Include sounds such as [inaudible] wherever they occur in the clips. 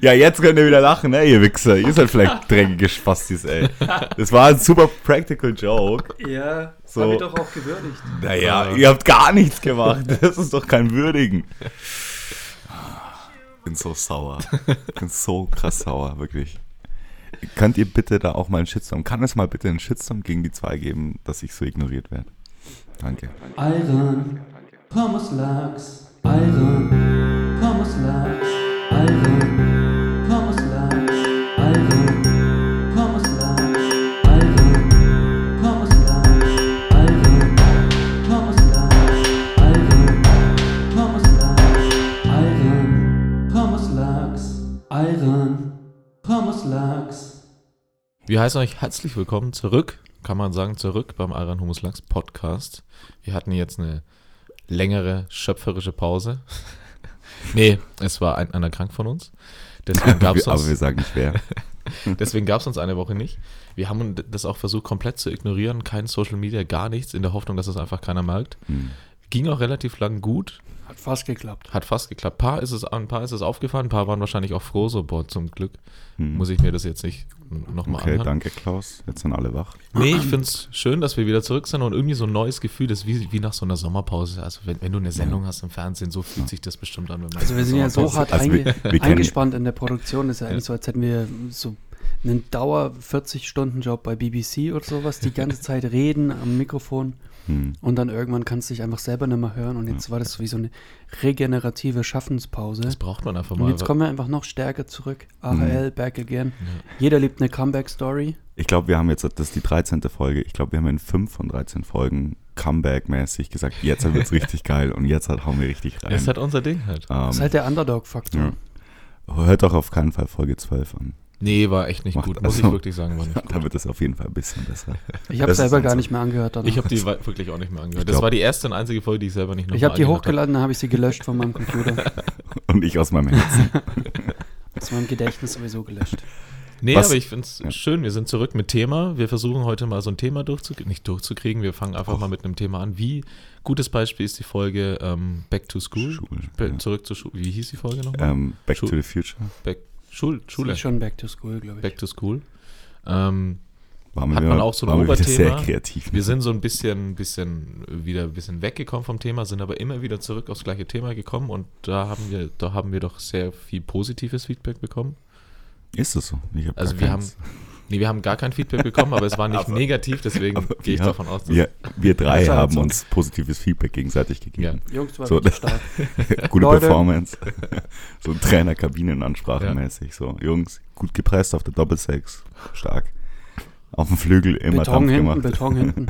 Ja, jetzt könnt ihr wieder lachen, ne, ihr Wichser. Ihr seid vielleicht [laughs] dreckige Spastis, ey. Das war ein super practical Joke. Ja, So. hab ich doch auch gewürdigt. Naja, ihr habt gar nichts gemacht. Das ist doch kein Würdigen. Bin so sauer. Bin so krass sauer, wirklich. Könnt ihr bitte da auch mal einen Shitstorm, kann es mal bitte einen Shitstorm gegen die zwei geben, dass ich so ignoriert werde? Danke. Iron, Pommes Lachs, Iron, Pommes Lachs, Iron, Wir heißen euch herzlich willkommen zurück, kann man sagen, zurück beim Iron Humus Lachs Podcast. Wir hatten jetzt eine längere schöpferische Pause. [laughs] nee, es war ein, einer krank von uns. Deswegen [laughs] gab es Wir- Aber wir uns, sagen nicht wer. [laughs] deswegen gab's uns eine Woche nicht. Wir haben das auch versucht komplett zu ignorieren, kein Social Media, gar nichts, in der Hoffnung, dass es einfach keiner merkt. Hm. Ging auch relativ lang gut, Hat fast geklappt. hat fast geklappt. Paar ist es, ein paar ist es aufgefallen, ein paar waren wahrscheinlich auch froh, so, boah, zum Glück Hm. muss ich mir das jetzt nicht nochmal Okay, anhören. danke Klaus. Jetzt sind alle wach. Nee, ich finde es schön, dass wir wieder zurück sind und irgendwie so ein neues Gefühl, das ist wie, wie nach so einer Sommerpause. Also wenn, wenn du eine Sendung hast im Fernsehen, so fühlt sich das bestimmt an. Wenn man Also wir sind ja so hart Also wir- einge wir kennen- eingespannt in der Produktion. Das ist ja eigentlich so, als hätten wir so einen Dauer 40-Stunden-Job bei BBC oder sowas, die ganze Zeit reden am Mikrofon Hm. und dann irgendwann kannst du dich einfach selber nicht mehr hören und jetzt war das wie so eine regenerative Schaffenspause. Das braucht man einfach Und mal. jetzt kommen wir einfach noch stärker zurück. AHL, back again. Jeder liebt eine Comeback-Story. Ich glaube, wir haben jetzt, das ist die 13. Folge, ich glaube, wir haben in 5 von 13 Folgen Comeback-mäßig gesagt, jetzt wird es [laughs] richtig geil und jetzt halt hauen wir richtig rein. Das ist halt unser Ding halt. Ähm, Das ist halt der Underdog-Faktor. ja. Hört doch auf keinen Fall Folge 12 an. Nee, war echt nicht Macht gut, muss ich also- wirklich sagen. War nicht gut. Da wird es auf jeden Fall ein bisschen besser. Ich habe selber gar so. nicht mehr angehört. danach. Ich habe die wirklich auch nicht mehr angehört. Ich Das war die erste und einzige Folge, die ich selber nicht noch ich habe die hochgeladen, dann habe ich sie gelöscht von meinem Computer. [laughs] Und ich aus meinem Herzen. [laughs] Aus meinem Gedächtnis sowieso gelöscht. Nee, Was- aber ich finde es Ja. schön. Wir sind zurück mit Thema. Wir versuchen heute mal so ein Thema durchzukriegen. Nicht durchzukriegen, wir fangen einfach mal mit einem Thema an. Wie, gutes Beispiel ist die Folge ähm, Back to School. Schule, Be- ja. Zurück zur Schule. Wie hieß die Folge nochmal? ähm, Back Schu- to the Future. Back, Schul, Das Schule. ist schon back to school, glaube ich. Back to School. Ähm, Waren wir Hat man wieder- auch so ein waren wir wieder Oberthema? sehr kreativ. wir sind so ein bisschen, bisschen wieder ein bisschen weggekommen vom Thema, sind aber immer wieder zurück aufs gleiche Thema gekommen und da haben wir, da haben wir doch sehr viel positives Feedback bekommen. Ist es so? Ich hab Also gar wir keins. Nee, wir haben gar kein Feedback bekommen, aber es war nicht negativ, deswegen Aber gehe ich wir- davon aus, dass Wir, wir drei haben uns positives Feedback gegenseitig gegeben. Jungs, war So, [laughs] stark. Gute Leute. Performance. so Trainer-Kabinenansprache Ja. mäßig. So, Jungs, gut gepresst auf der Doppelsechs. Stark. Auf dem Flügel immer Beton Dampf hinten, gemacht. Beton hinten.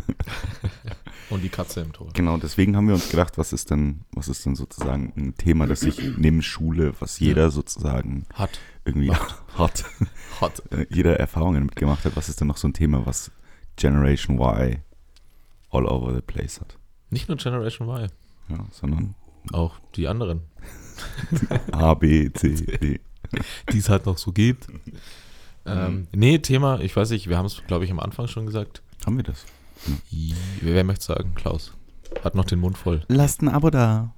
[laughs] und die Katze im Tor. Genau, deswegen haben wir uns gedacht, was ist denn, was ist denn sozusagen ein Thema, das sich neben Schule, was jeder sozusagen Hat. Irgendwie [laughs] hat, Hat. jeder Erfahrungen mitgemacht hat, was ist denn noch so ein Thema, was Generation Y all over the place hat? Nicht nur Generation Y, Ja, sondern auch die anderen, [laughs] A, B, C, D. die es halt noch so gibt. Ähm, nee, Thema, ich weiß nicht, wir haben es, glaube ich, am Anfang schon gesagt. Haben wir das? Wer, wer möchte sagen? Klaus. Hat noch den Mund voll. Lasst ein Abo da.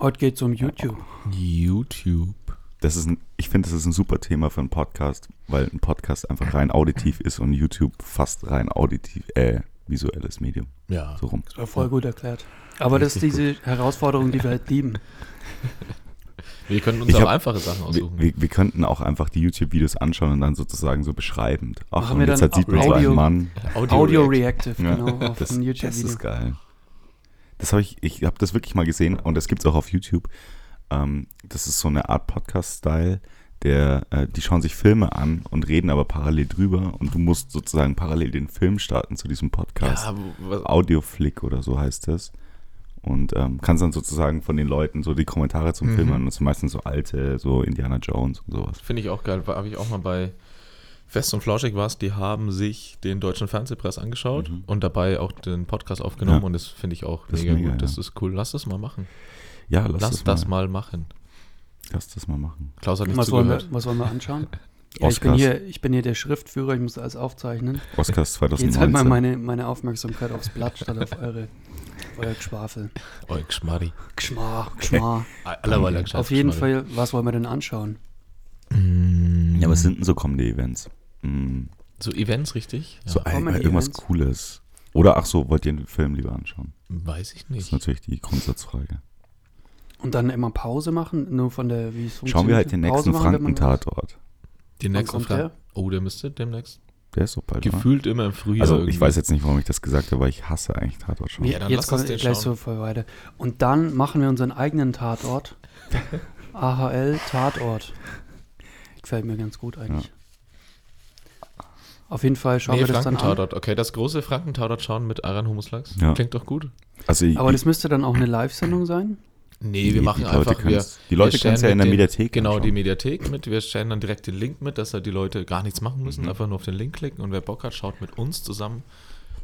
Heute geht es um YouTube. YouTube. Das ist ein, ich finde, das ist ein super Thema für einen Podcast, weil ein Podcast einfach rein auditiv ist und YouTube fast rein auditiv, äh, visuelles Medium. Ja. So rum. Das war voll gut erklärt. Aber das ist diese Herausforderung, die wir halt lieben. [laughs] Wir können uns Ich auch hab- einfache Sachen aussuchen. wir, wir könnten auch einfach die YouTube-Videos anschauen und dann sozusagen so beschreibend. Ach, Machen und wir jetzt dann halt sieht man so Audio- einen Mann. Audio React. Reactive, Ja, genau, auf das, ein das YouTube-Video. ist geil. Das habe ich, ich habe das wirklich mal gesehen und das gibt es auch auf YouTube. Ähm, das ist so eine Art Podcast-Style, der, äh, die schauen sich Filme an und reden aber parallel drüber und du musst sozusagen parallel den Film starten zu diesem Podcast. Ja, was, Audioflick oder so heißt das. Und ähm, kannst dann sozusagen von den Leuten so die Kommentare zum Mhm. Film an. Das sind meistens so alte, so Indiana Jones und sowas. Finde ich auch geil. Habe ich auch mal bei Fest und Flauschig war die haben sich den deutschen Fernsehpress angeschaut Mhm. und dabei auch den Podcast aufgenommen Ja. und das finde ich auch Das mega, mega, gut. Das ja. ist cool. Lass das mal machen. Ja, lass, Lass, das, das, mal, mal machen. Lass das mal machen. Klaus hat nicht Was wollen, wir, zugehört. was wollen wir anschauen? [laughs] Ja, ich, bin hier, ich bin hier der Schriftführer, ich muss alles aufzeichnen. Oscars Jetzt 2019. halt mal meine, meine Aufmerksamkeit aufs Blatt statt auf eure, [laughs] euer Geschwafel. Oh, Geschmarri. Geschmar, Geschmar. Allerweil Auf jeden Fall, was wollen wir denn anschauen? Ja, was sind denn so Comedy-Events? Hm, So Events, richtig? Ja, so ein, Comedy irgendwas Events. Cooles. Oder ach so, wollt ihr den Film lieber anschauen? weiß ich Das nicht. ist natürlich die Grundsatzfrage. Und dann immer Pause machen, nur von der, wie es Schauen wir halt den nächsten Franken-Tatort. Den nächsten kommt Fra der? Oh, der müsste demnächst. Der ist so bald. oder? Gefühlt immer im Frühjahr. Also irgendwie. ich weiß jetzt nicht, warum ich das gesagt habe, weil ich hasse eigentlich Tatort schon. Ja, dann jetzt kommt gleich schauen. so voll weiter. Und dann machen wir unseren eigenen Tatort. [laughs] AHL Tatort. Gefällt mir ganz gut eigentlich. Auf jeden Fall schauen Nee, wir das dann an. Okay, das große Frankentatort schauen mit Aran Humuslachs. Ja. Klingt doch gut. Also ich, Aber das müsste dann auch eine Live-Sendung sein. Nee, wir machen die Leute einfach. Wir, die Leute wir können es ja in der mit den- Mediathek Genau, die anschauen. Mediathek mit. Wir stellen dann direkt den Link mit, dass da die Leute gar nichts machen müssen. Mhm. Einfach nur auf den Link klicken und wer Bock hat, schaut mit uns zusammen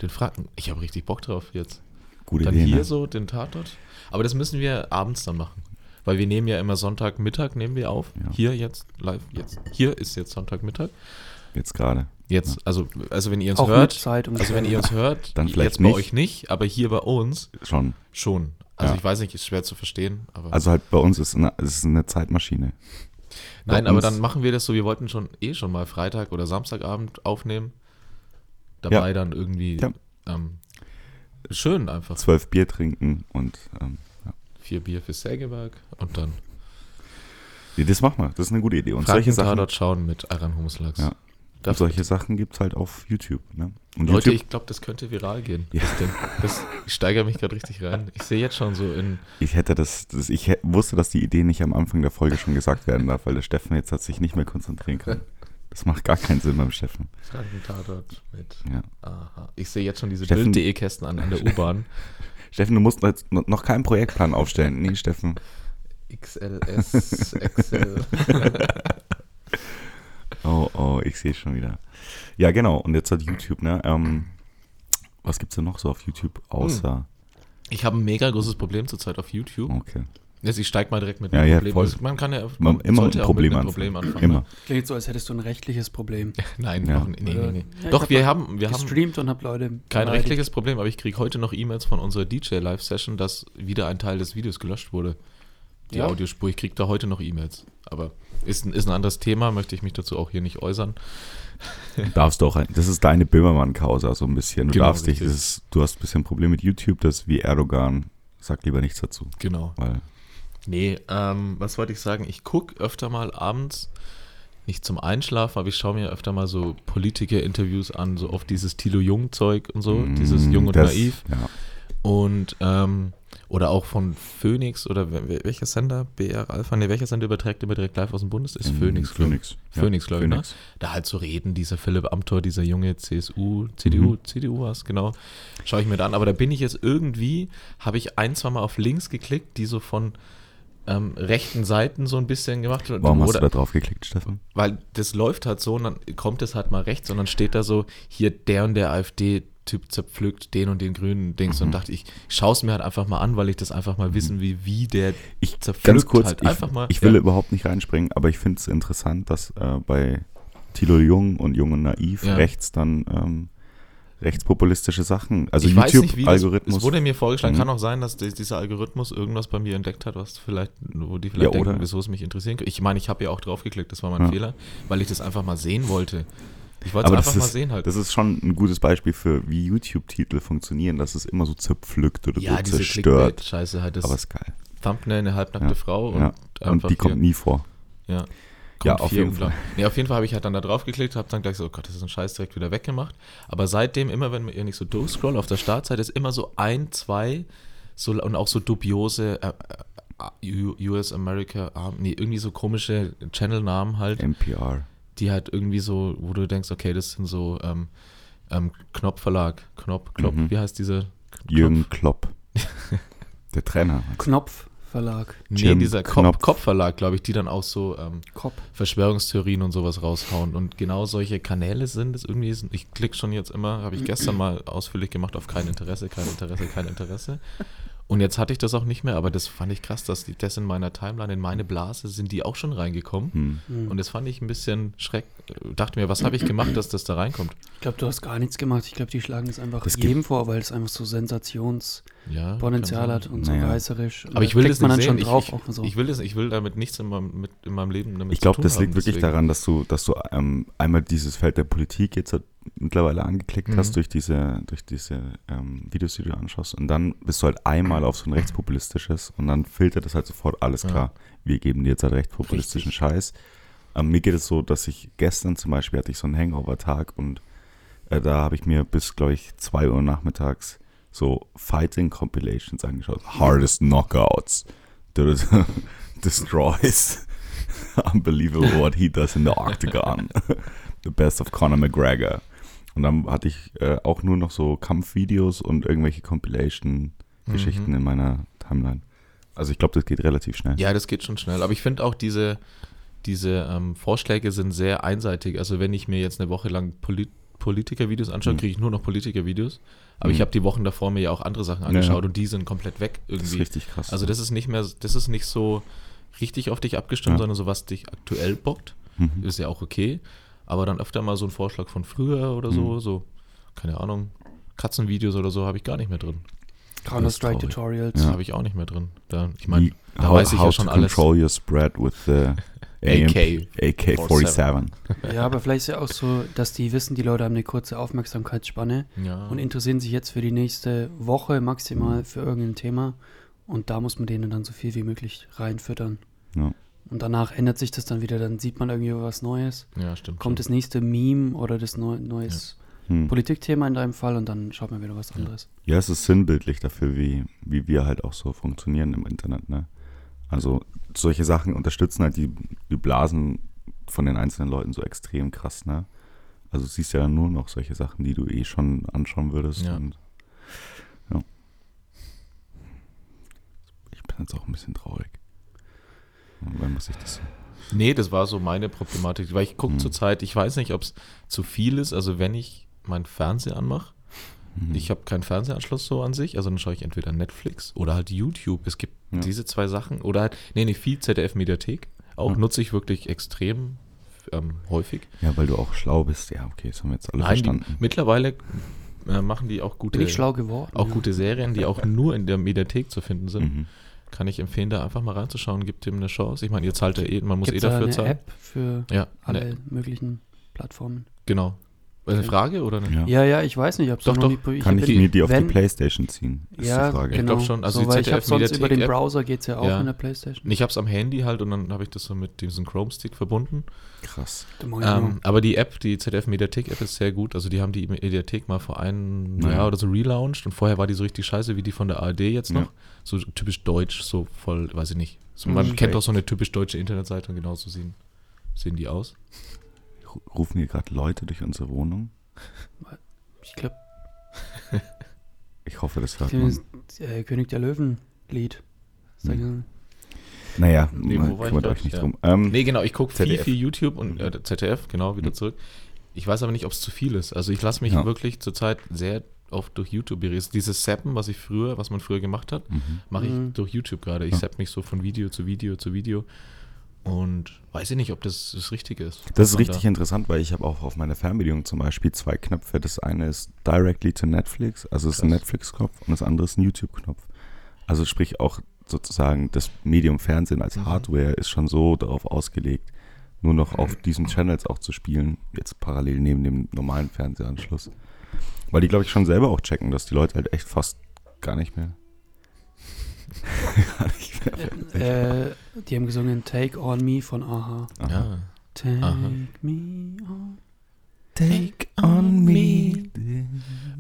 den Franken. Ich habe richtig Bock drauf jetzt. Gute Dann Idee, hier ne? so den Tatort. Aber das müssen wir abends dann machen. Weil wir nehmen ja immer Sonntagmittag, nehmen wir auf. Ja. Hier jetzt live. Jetzt. Hier ist jetzt Sonntagmittag. Jetzt gerade. Jetzt, also, also wenn ihr uns Auch hört, also wenn ihr uns hört, Dann vielleicht jetzt bei nicht. euch nicht, aber hier bei uns Schon. schon. Also Ja. ich weiß nicht, ist schwer zu verstehen, aber Also halt bei uns ist eine, ist eine Zeitmaschine. nein, bei aber uns- dann machen wir das so, wir wollten schon eh schon mal Freitag oder Samstagabend aufnehmen. Dabei Ja. dann irgendwie Ja. ähm, schön einfach. Zwölf Bier trinken und ähm. Vier Bier für Sägewerk und dann Nee, das machen wir. Das ist eine gute Idee. Und solche Sachen, Franken-Tatort schauen mit Aran Humuslachs. Ja. Und solche Sachen gibt es halt auf YouTube. Ne? Und Leute, YouTube, ich glaube, das könnte viral gehen. Ja. Das, ich steigere mich gerade richtig rein. Ich sehe jetzt schon so in ich hätte das, das ich hä- wusste, dass die Idee nicht am Anfang der Folge schon gesagt werden darf, weil der Steffen jetzt hat sich nicht mehr konzentrieren können. Das macht gar keinen Sinn beim Steffen. Franken-Tatort mit. Ja. Aha. Ich sehe jetzt schon diese Bild.de-Kästen an, an der U-Bahn. [laughs] Steffen, du musst noch keinen Projektplan aufstellen. Nee, Steffen. XLS, XL. [laughs] Oh, oh, ich sehe schon wieder. Ja, genau. Und jetzt hat YouTube, ne? Ähm, was gibt's denn noch so auf YouTube außer. Ich habe ein mega großes Problem zurzeit auf YouTube. Okay. Jetzt, ich steige mal direkt mit Ja, einem ja, Problem. voll. Also Man kann ja Man, immer sollte ein Problem, mit einem anfangen. Problem anfangen. Immer. Ne? Klingt so, als hättest du ein rechtliches Problem. [laughs] Nein, Ja. noch, nee, nee, nee. Ja, Doch, hab wir haben, wir haben Gestreamt und hab Leute. kein beleidigt. rechtliches Problem, aber ich kriege heute noch E-Mails von unserer DJ-Live-Session, dass wieder ein Teil des Videos gelöscht wurde. Die Ja? Audiospur, ich kriege da heute noch E-Mails. Aber ist, ein- ist ein anderes Thema, möchte ich mich dazu auch hier nicht äußern. Darfst du auch ein, das ist deine Böhmermann-Causa so ein bisschen. Du Genau, darfst dich, ist, du hast ein bisschen ein Problem mit YouTube, das wie Erdogan. Sag lieber nichts dazu. Genau. Weil, Nee, ähm, was wollte ich sagen? Ich gucke öfter mal abends, nicht zum Einschlafen, aber ich schaue mir öfter mal so Politiker-Interviews an, so oft dieses Thilo Jung-Zeug und so, dieses mm, Jung und das- Naiv. Ja. Und, ähm, oder auch von Phoenix oder wel- wel- welcher Sender? BR Alpha? Ne, welcher Sender überträgt immer direkt live aus dem Bundes? Ist Mm, Phoenix. ich. Phoenix. Phoenix, glaub ich, ne? Phoenix. Da halt so reden, dieser Philipp Amthor, dieser junge CSU, CDU, Mhm. CDU was, genau. Schaue ich mir da an. Aber da bin ich jetzt irgendwie, habe ich ein, zwei Mal auf Links geklickt, die so von ähm, rechten Seiten so ein bisschen gemacht. Warum hast Oder- du da drauf geklickt, Steffen? weil das läuft halt so und dann kommt es halt mal rechts und dann steht da so, hier der und der AfD-Typ zerpflückt den und den grünen Dings Mhm. und dachte ich, schaue es mir halt einfach mal an, weil ich das einfach mal wissen will, wie der Ich, zerpflückt ganz kurz, halt ich, einfach mal. ich will ja, überhaupt nicht reinspringen, aber ich finde es interessant, dass äh, bei Thilo Jung und Jung und Naiv Ja. rechts dann ähm, rechtspopulistische Sachen, also YouTube-Algorithmus. es wurde mir vorgeschlagen, Mhm. kann auch sein, dass die- dieser Algorithmus irgendwas bei mir entdeckt hat, was vielleicht, wo die vielleicht Ja, denken, oder? wieso es mich interessieren könnte. Ich meine, ich habe ja auch draufgeklickt, das war mein. Fehler, weil ich das einfach mal sehen wollte. Ich wollte es das einfach mal ist, sehen halt. das ist schon ein gutes Beispiel für, wie YouTube-Titel funktionieren, dass es immer so zerpflückt oder ja, so diese zerstört. Clickbait-Scheiße halt, das Aber ist geil. Thumbnail, eine halbnackte Ja, Frau und ja. Und einfach die kommt hier- nie vor. Ja. Ja, auf jeden bla. Nee, auf jeden Fall habe ich halt dann da drauf geklickt, habe dann gleich so, oh Gott, das ist ein Scheiß direkt wieder weggemacht. Aber seitdem, immer wenn nicht so durchscroll auf der Startseite, ist immer so ein, zwei so, und auch so dubiose äh, äh, U- US America, ah, nee, irgendwie so komische Channel-Namen halt, NPR. Die halt irgendwie so, wo du denkst, okay, das sind so ähm, ähm, Knopf Verlag, Knopf, Knopf, Mhm. wie heißt diese? Jürgen Klopp. [laughs] Der Trainer. Knopf Verlag. Nee, Jim dieser Knopf. Kopf, Kopfverlag, glaube ich, die dann auch so ähm, Kopf. Verschwörungstheorien und sowas raushauen. Und genau solche Kanäle sind es irgendwie. Ich klicke schon jetzt immer, habe ich gestern [clears throat] mal ausführlich gemacht auf kein Interesse, kein Interesse, kein Interesse. Und jetzt hatte ich das auch nicht mehr, aber das fand ich krass, dass die, das in meiner Timeline, in meine Blase, sind die auch schon reingekommen. Hm. Hm. Und das fand ich ein bisschen schreck. Dachte mir, was habe ich gemacht, dass das da reinkommt? Ich glaube, du hast gar nichts gemacht. Ich glaube, die schlagen das einfach Das gibt- jedem vor, weil es einfach so Sensations. Ja, Potenzial hat und so Naja. reißerisch. Aber ich will das man nicht dann sehen. schon drauf. ich, auch so. ich, ich, will das, ich will damit nichts in meinem, mit, in meinem Leben damit Ich glaube, das haben, liegt wirklich deswegen. daran, dass du, dass du ähm, einmal dieses Feld der Politik jetzt halt mittlerweile angeklickt Mhm. hast durch diese, durch diese ähm, Videos, die du anschaust. Und dann bist du halt einmal auf so ein rechtspopulistisches und dann filtert das halt sofort alles Ja. klar. Wir geben dir jetzt halt rechtspopulistischen Scheiß. Ähm, mir geht es so, dass ich gestern zum Beispiel hatte ich so einen Hangover-Tag und äh, da habe ich mir bis, glaube ich, 2 Uhr nachmittags so Fighting-Compilations angeschaut. Hardest Knockouts. [laughs] Destroys. [laughs] Unbelievable what he does in the Octagon. [laughs] The best of Conor McGregor. Und dann hatte ich äh, auch nur noch so Kampfvideos und irgendwelche Compilation-Geschichten Mhm. in meiner Timeline. Also ich glaube, das geht relativ schnell. Ja, das geht schon schnell. Aber ich finde auch diese, diese ähm, Vorschläge sind sehr einseitig. Also wenn ich mir jetzt eine Woche lang Polit Politiker-Videos anschaue, Mhm. kriege ich nur noch Politiker-Videos. Aber Mhm. ich habe die Wochen davor mir ja auch andere Sachen angeschaut ja. und die sind komplett weg das ist irgendwie. richtig krass. Also das ist nicht mehr, das ist nicht so richtig auf dich abgestimmt, Ja. sondern so was dich aktuell bockt. mhm. Ist ja auch okay. Aber dann öfter mal so ein Vorschlag von früher oder so, Mhm. so, keine Ahnung, Katzenvideos oder so habe ich gar nicht mehr drin. Counter-Strike traurig. Tutorials. Das Ja. habe ich auch nicht mehr drin. Da, ich meine, da weiß ich ja how schon to alles. control your spread with the [laughs] AK. AK-47. Ja, aber vielleicht ist ja auch so, dass die wissen, die Leute haben eine kurze Aufmerksamkeitsspanne Ja. und interessieren sich jetzt für die nächste Woche maximal für irgendein Thema. Und da muss man denen dann so viel wie möglich reinfüttern. Ja. Und danach ändert sich das dann wieder, dann sieht man irgendwie was Neues. ja, stimmt. Kommt das nächste Meme oder das neu, neues Hm. Politikthema in deinem Fall und dann schaut man wieder was anderes. Ja, es ist sinnbildlich dafür, wie, wie wir halt auch so funktionieren im Internet. Ne? Also solche Sachen unterstützen halt die, die Blasen von den einzelnen Leuten so extrem krass. Ne? Also du siehst ja nur noch solche Sachen, die du eh schon anschauen würdest. Ja. Und, ja. Ich bin jetzt auch ein bisschen traurig. Wann muss ich das? Nee, das war so meine Problematik, weil ich gucke Hm. zurzeit, ich weiß nicht, ob es zu viel ist, also wenn ich meinen Fernseher anmache, Hm. ich habe keinen Fernsehanschluss so an sich, also dann schaue ich entweder Netflix oder halt YouTube. Es gibt Ja. diese zwei Sachen oder halt, nee, nee, viel ZDF-Mediathek. Auch Ja. nutze ich wirklich extrem ähm, häufig. Ja, weil du auch schlau bist. Ja, okay, das haben wir jetzt alle Nein, die, verstanden. mittlerweile äh, machen die auch gute, Bin ich schlau geworden. auch ja. gute Serien, die auch nur in der Mediathek zu finden sind. Mhm. Kann ich empfehlen, da einfach mal reinzuschauen, gibt dem eine Chance. Ich meine, ihr zahlt ja eh, man muss Gibt's eh da dafür eine zahlen. App für Ja, alle ne, möglichen Plattformen? genau. Eine Okay. Frage oder eine? Ja. Ja, ja, ich weiß nicht, ob Doch, doch. Kann ich bin- mir die auf wenn- die Playstation ziehen? Ist Ja, die Frage. Ich genau. glaub schon. Also so, weil ich habe sonst über den Browser geht es ja auch Ja. in der Playstation. Ich habe es am Handy halt und dann habe ich das so mit diesem Chrome-Stick verbunden. Krass. Ich Ähm, aber die App, die ZDF-Mediathek-App ist sehr gut. Also die haben die Mediathek mal vor einem Ja. Jahr oder so relaunched und vorher war die so richtig scheiße wie die von der ARD jetzt noch. Ja. So typisch deutsch, so voll, weiß ich nicht. So, Mhm. man Straight. kennt doch so eine typisch deutsche Internetseite und genauso sehen, sehen die aus. Ru- Rufen hier gerade Leute durch unsere Wohnung? ich glaube, [laughs] Ich hoffe, das hört man. das äh, König der Löwen-Lied. Sag Hm. Naja, Nee, wo war ich kümmert grad? euch nicht Ja. drum. Ähm, Nee, genau, ich gucke viel, ZDF. viel YouTube und äh, ZDF, genau, wieder Mhm. zurück. Ich weiß aber nicht, ob es zu viel ist. Also ich lasse mich Ja. wirklich zurzeit sehr oft durch YouTube berieseln. Dieses Zappen, was ich früher, was man früher gemacht hat, mhm. mache ich Mhm. durch YouTube gerade. Ich Ja. mich so von Video zu Video zu Video und weiß ich nicht, ob das das Richtige ist. Das ist richtig interessant, weil ich habe auch auf meiner Fernbedienung zum Beispiel zwei Knöpfe. Das eine ist directly to Netflix, also es ist ein. Netflix-Knopf und das andere ist ein YouTube-Knopf. Also sprich auch sozusagen das Medium Fernsehen als Mhm. Hardware ist schon so darauf ausgelegt, nur noch auf diesen Channels auch zu spielen, jetzt parallel neben dem normalen Fernsehanschluss. Weil die, glaube ich, schon selber auch checken, dass die Leute halt echt fast gar nicht mehr. gar nicht mehr Fernsehen Äh, die haben gesungen Take On Me von Aha. Aha. Ja. Take Aha. me on. Take on me.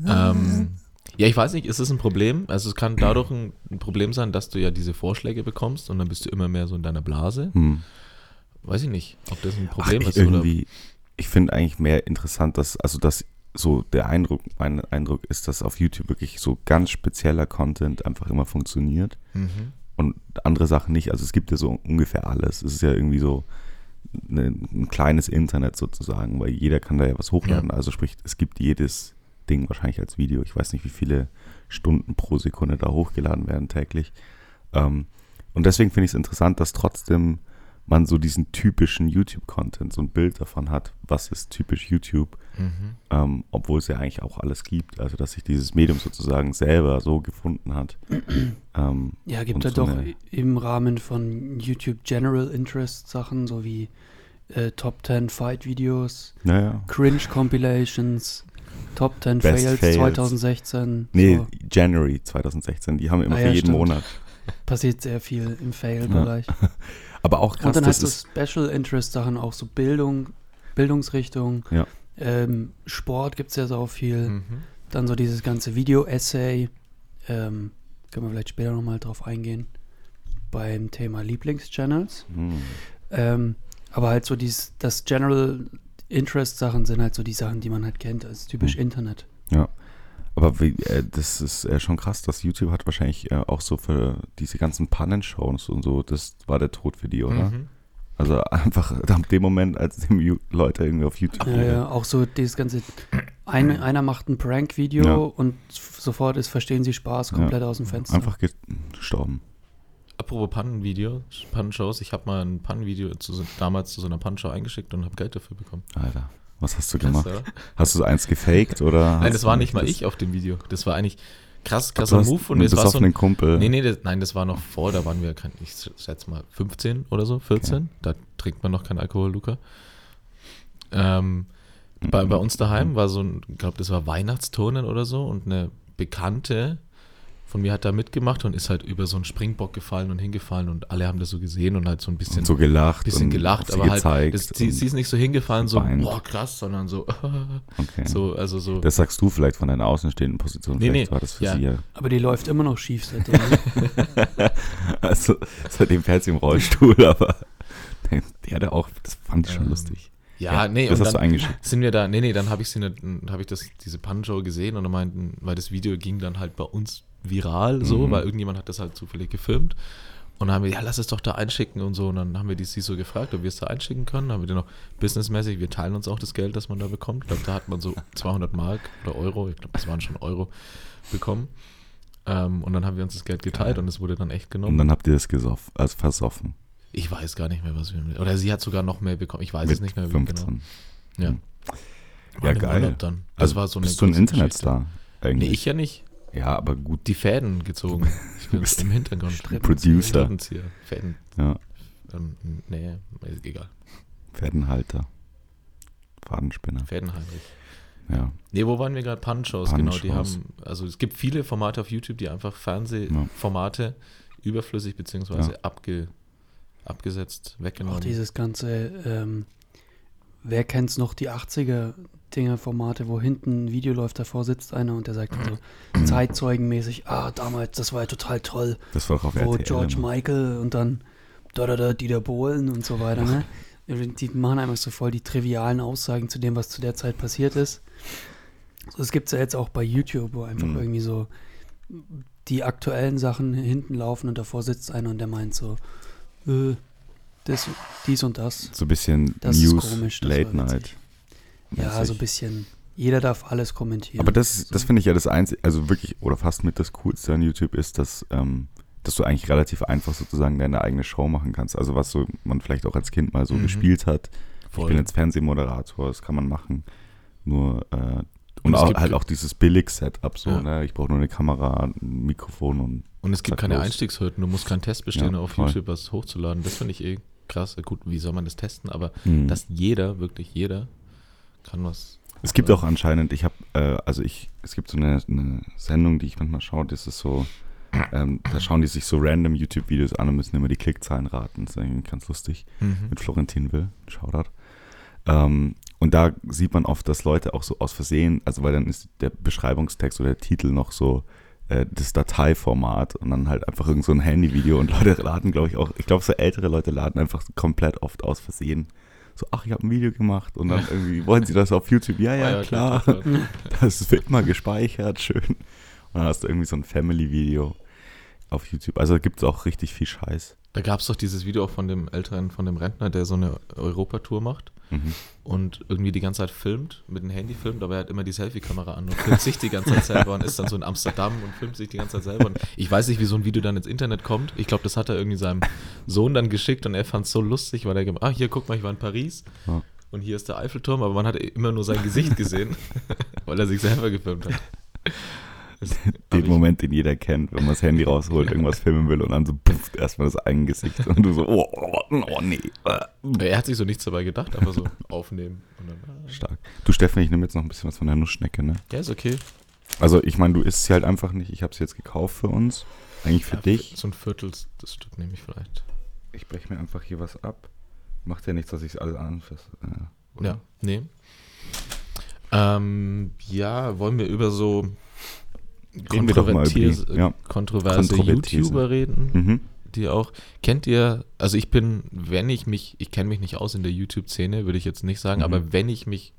Ähm, ja, ich weiß nicht, ist es ein Problem? Also es kann dadurch ein, ein Problem sein, dass du ja diese Vorschläge bekommst und dann bist du immer mehr so in deiner Blase. Hm. Weiß ich nicht, ob das ein Ach, Problem ich ist oder. irgendwie, ich finde eigentlich mehr interessant, dass, also dass so der Eindruck, mein Eindruck ist, dass auf YouTube wirklich so ganz spezieller Content einfach immer funktioniert Mhm. und andere Sachen nicht. Also es gibt ja so ungefähr alles. Es ist ja irgendwie so eine, ein kleines Internet sozusagen, weil jeder kann da ja was hochladen. Also sprich, es gibt jedes Ding wahrscheinlich als Video. Ich weiß nicht, wie viele Stunden pro Sekunde da hochgeladen werden täglich. Ähm, und deswegen finde ich es interessant, dass trotzdem man so diesen typischen YouTube-Content, so ein Bild davon hat, was ist typisch YouTube, Mhm. ähm, obwohl es ja eigentlich auch alles gibt. Also dass sich dieses Medium sozusagen selber so gefunden hat. [clears throat] ähm, Ja, gibt Und ja so doch im Rahmen von YouTube General Interest Sachen, so wie äh, Top 10 Fight Videos, naja. Cringe Compilations, Top 10 Best Fails, Fails. 2016. Nee, So, January 2016, die haben immer Ah für ja, jeden stimmt. Monat. passiert sehr viel im Fail-Bereich. [laughs] Aber auch krass, Und dann hast du Special Interest Sachen, auch so Bildung, Bildungsrichtung. Ja. Ähm, Sport gibt es ja so viel. Mhm. Dann so dieses ganze Video-Essay. Ähm, können wir vielleicht später nochmal drauf eingehen. Beim Thema Lieblingschannels. hm, Ähm, aber halt so dieses, das General Interest Sachen sind halt so die Sachen, die man halt kennt. Ist typisch Hm. Internet. Aber wie, äh, das ist äh, schon krass, dass YouTube hat wahrscheinlich äh, auch so für diese ganzen Pannenshows und so, das war der Tod für die, oder? Mhm. Also einfach [laughs] ab dem Moment, als die Leute irgendwie auf YouTube Ja, ja, auch so dieses ganze, ein, einer macht ein Prank-Video Ja. und sofort ist Verstehen Sie Spaß Ja. komplett aus dem Fenster. einfach gestorben. Apropos Pannenvideo, Pannenshows, ich habe mal ein Pannenvideo zu, so- damals zu so einer Pannenshow eingeschickt und habe Geld dafür bekommen. Alter, was hast du Krass, gemacht? oder? Hast du so eins gefaked oder? Nein, das war nicht mal ich auf dem Video. Das war eigentlich krass, krasser Move mir. Es war so ein, Kumpel. nee, nee, das, nein, das war noch vor, da waren wir, ich schätze mal 15 oder so, 14. Da trinkt man noch keinen Alkohol, Luca. Ähm, bei, bei uns daheim war so ein, ich glaube, das war Weihnachtsturnen oder so und eine Bekannte von mir hat da mitgemacht und ist halt über so einen Springbock gefallen und hingefallen und alle haben das so gesehen und halt so ein bisschen, und so gelacht. bisschen und gelacht, aber halt, das, sie, sie ist nicht so hingefallen, so, geweint. boah, krass, sondern so, [laughs] okay. so, also so. Das sagst du vielleicht von deiner außenstehenden Position. Nee, vielleicht nee, war das für ja. sie ja. Aber die läuft immer noch schief seitdem. ne? [laughs] Also seitdem fährt sie im Rollstuhl, [laughs] aber die hatte auch, das fand ich schon Ähm, lustig. ja, nee, das und hast du dann eingeschickt. sind wir da, nee, nee, dann habe ich sie nicht, habe ich das, diese Pannenshow gesehen und dann meinten, weil das Video ging dann halt bei uns viral, so, Mhm. weil irgendjemand hat das halt zufällig gefilmt. Und dann haben wir, ja, lass es doch da einschicken und so. Und dann haben wir die sie so gefragt, ob wir es da einschicken können. Dann haben wir die noch businessmäßig, wir teilen uns auch das Geld, das man da bekommt. Ich glaube, da hat man so [laughs] 200 Mark oder Euro, ich glaube, das waren schon Euro, bekommen. Ähm, und dann haben wir uns das Geld geteilt und es wurde dann echt Und genommen. dann habt ihr das gesoffen, also versoffen. ich weiß gar nicht mehr, was wir. Oder sie hat sogar noch mehr bekommen. Ich weiß es nicht mehr, wie 15. genau. Ja, Hm. Ja, im geil. Also war so eine bist du ein Internetstar eigentlich? Nee, ich ja nicht. Ja, aber gut. Die Fäden gezogen. [laughs] Ich bin im Hintergrund. Producer. Fäden. Ja, Ähm, nee, ist egal. Pferdenhalter. Fadenspinner. Fädenheinrich. Ja. Nee, wo waren wir gerade? Pannenshows, genau. Die haben, also es gibt viele Formate auf YouTube, die einfach Fernsehformate überflüssig beziehungsweise Ja. abge, abgesetzt, weggenommen. Auch dieses ganze, ähm, wer kennt's noch, die 80er Dinger, Formate, wo hinten ein Video läuft, davor sitzt einer und der sagt dann so zeitzeugenmäßig, ah, damals, das war ja total toll, Das war doch auf wo RTL. George immer. Michael und dann da, da, da, Dieter Bohlen und so weiter, ne? Die machen einfach so voll die trivialen Aussagen zu dem, was zu der Zeit passiert ist. So, das gibt's ja jetzt auch bei YouTube, wo einfach Mhm. irgendwie so die aktuellen Sachen hinten laufen und davor sitzt einer und der meint so, äh, das, dies und das. So ein bisschen Das ist News, komisch, Late Night. Ja, so ein bisschen. Jeder darf alles kommentieren. Aber das, das So. finde ich ja das Einzige, also wirklich, oder fast mit das Coolste an YouTube ist, dass, ähm, dass du eigentlich relativ einfach sozusagen deine eigene Show machen kannst. Also was so man vielleicht auch als Kind mal so Mhm. gespielt hat. Voll. Ich bin jetzt Fernsehmoderator, das kann man machen. Nur, äh, und, Und auch, halt auch dieses Billig-Setup so, Ja. ne? Ich brauche nur eine Kamera, ein Mikrofon und Und es gibt keine los. Einstiegshürden, du musst keinen Test bestehen, Ja, auf voll. YouTube was hochzuladen. Das finde ich eh krass. Gut, wie soll man das testen? Aber Mhm. dass jeder, wirklich jeder, kann was. Es gibt auch anscheinend, ich habe, äh, also ich, es gibt so eine, eine Sendung, die ich manchmal schaue, das ist so, ähm, da schauen die sich so random YouTube-Videos an und müssen immer die Klickzahlen raten. Das ist eigentlich ganz lustig. Mhm. Mit Florentin Will, Shoutout. Ähm, und da sieht man oft, dass Leute auch so aus Versehen, also weil dann ist der Beschreibungstext oder der Titel noch so äh, das Dateiformat und dann halt einfach irgend so ein Handyvideo und Leute [laughs] laden, glaube ich, auch, ich glaube, so ältere Leute laden einfach komplett oft aus Versehen. So, ach, ich habe ein Video gemacht und dann [laughs] irgendwie, wollen sie das auf YouTube? Ja, ja, Ah klar. Das [laughs] wird immer gespeichert, schön. Und dann hast du irgendwie so ein Family-Video auf YouTube. Also gibt es auch richtig viel Scheiß. Da gab es doch dieses Video auch von dem Älteren, von dem Rentner, der so eine Europatour macht. Mhm. und irgendwie die ganze Zeit filmt, mit dem Handy filmt, aber er hat immer die Selfie-Kamera an und filmt sich die ganze Zeit selber und ist dann so in Amsterdam und filmt sich die ganze Zeit selber. Und ich weiß nicht, wie so ein Video dann ins Internet kommt. Ich glaube, das hat er irgendwie seinem Sohn dann geschickt und er fand es so lustig, weil er gemacht, ah, hier, guck mal, ich war in Paris Ja. und hier ist der Eiffelturm, aber man hat immer nur sein Gesicht gesehen, [laughs] weil er sich selber gefilmt hat. [laughs] Den Moment, den jeder kennt, wenn man das Handy rausholt, irgendwas filmen will und dann so puff, erstmal das eigene Gesicht und du so, oh, oh, oh nee. Er hat sich so nichts dabei gedacht, einfach so aufnehmen. Dann, ah, Stark. Du Steffen, ich nehme jetzt noch ein bisschen was von der Nussschnecke, ne? ja, ist okay. Also ich meine, du isst sie halt einfach nicht. Ich habe sie jetzt gekauft für uns. Eigentlich für Ja, dich. So ein Viertel, das Stück nehme ich vielleicht. Ich breche mir einfach hier was ab. Macht ja nichts, dass ich es alles anfasse. Äh? Ja, nee. Ähm, ja, wollen wir über so Reden wir doch mal über die, ja. kontroverse. YouTuber reden, Mhm. die auch. Kennt ihr, also ich bin, wenn ich mich, ich kenne mich nicht aus in der YouTube-Szene, würde ich jetzt nicht sagen, Mhm. aber wenn ich mich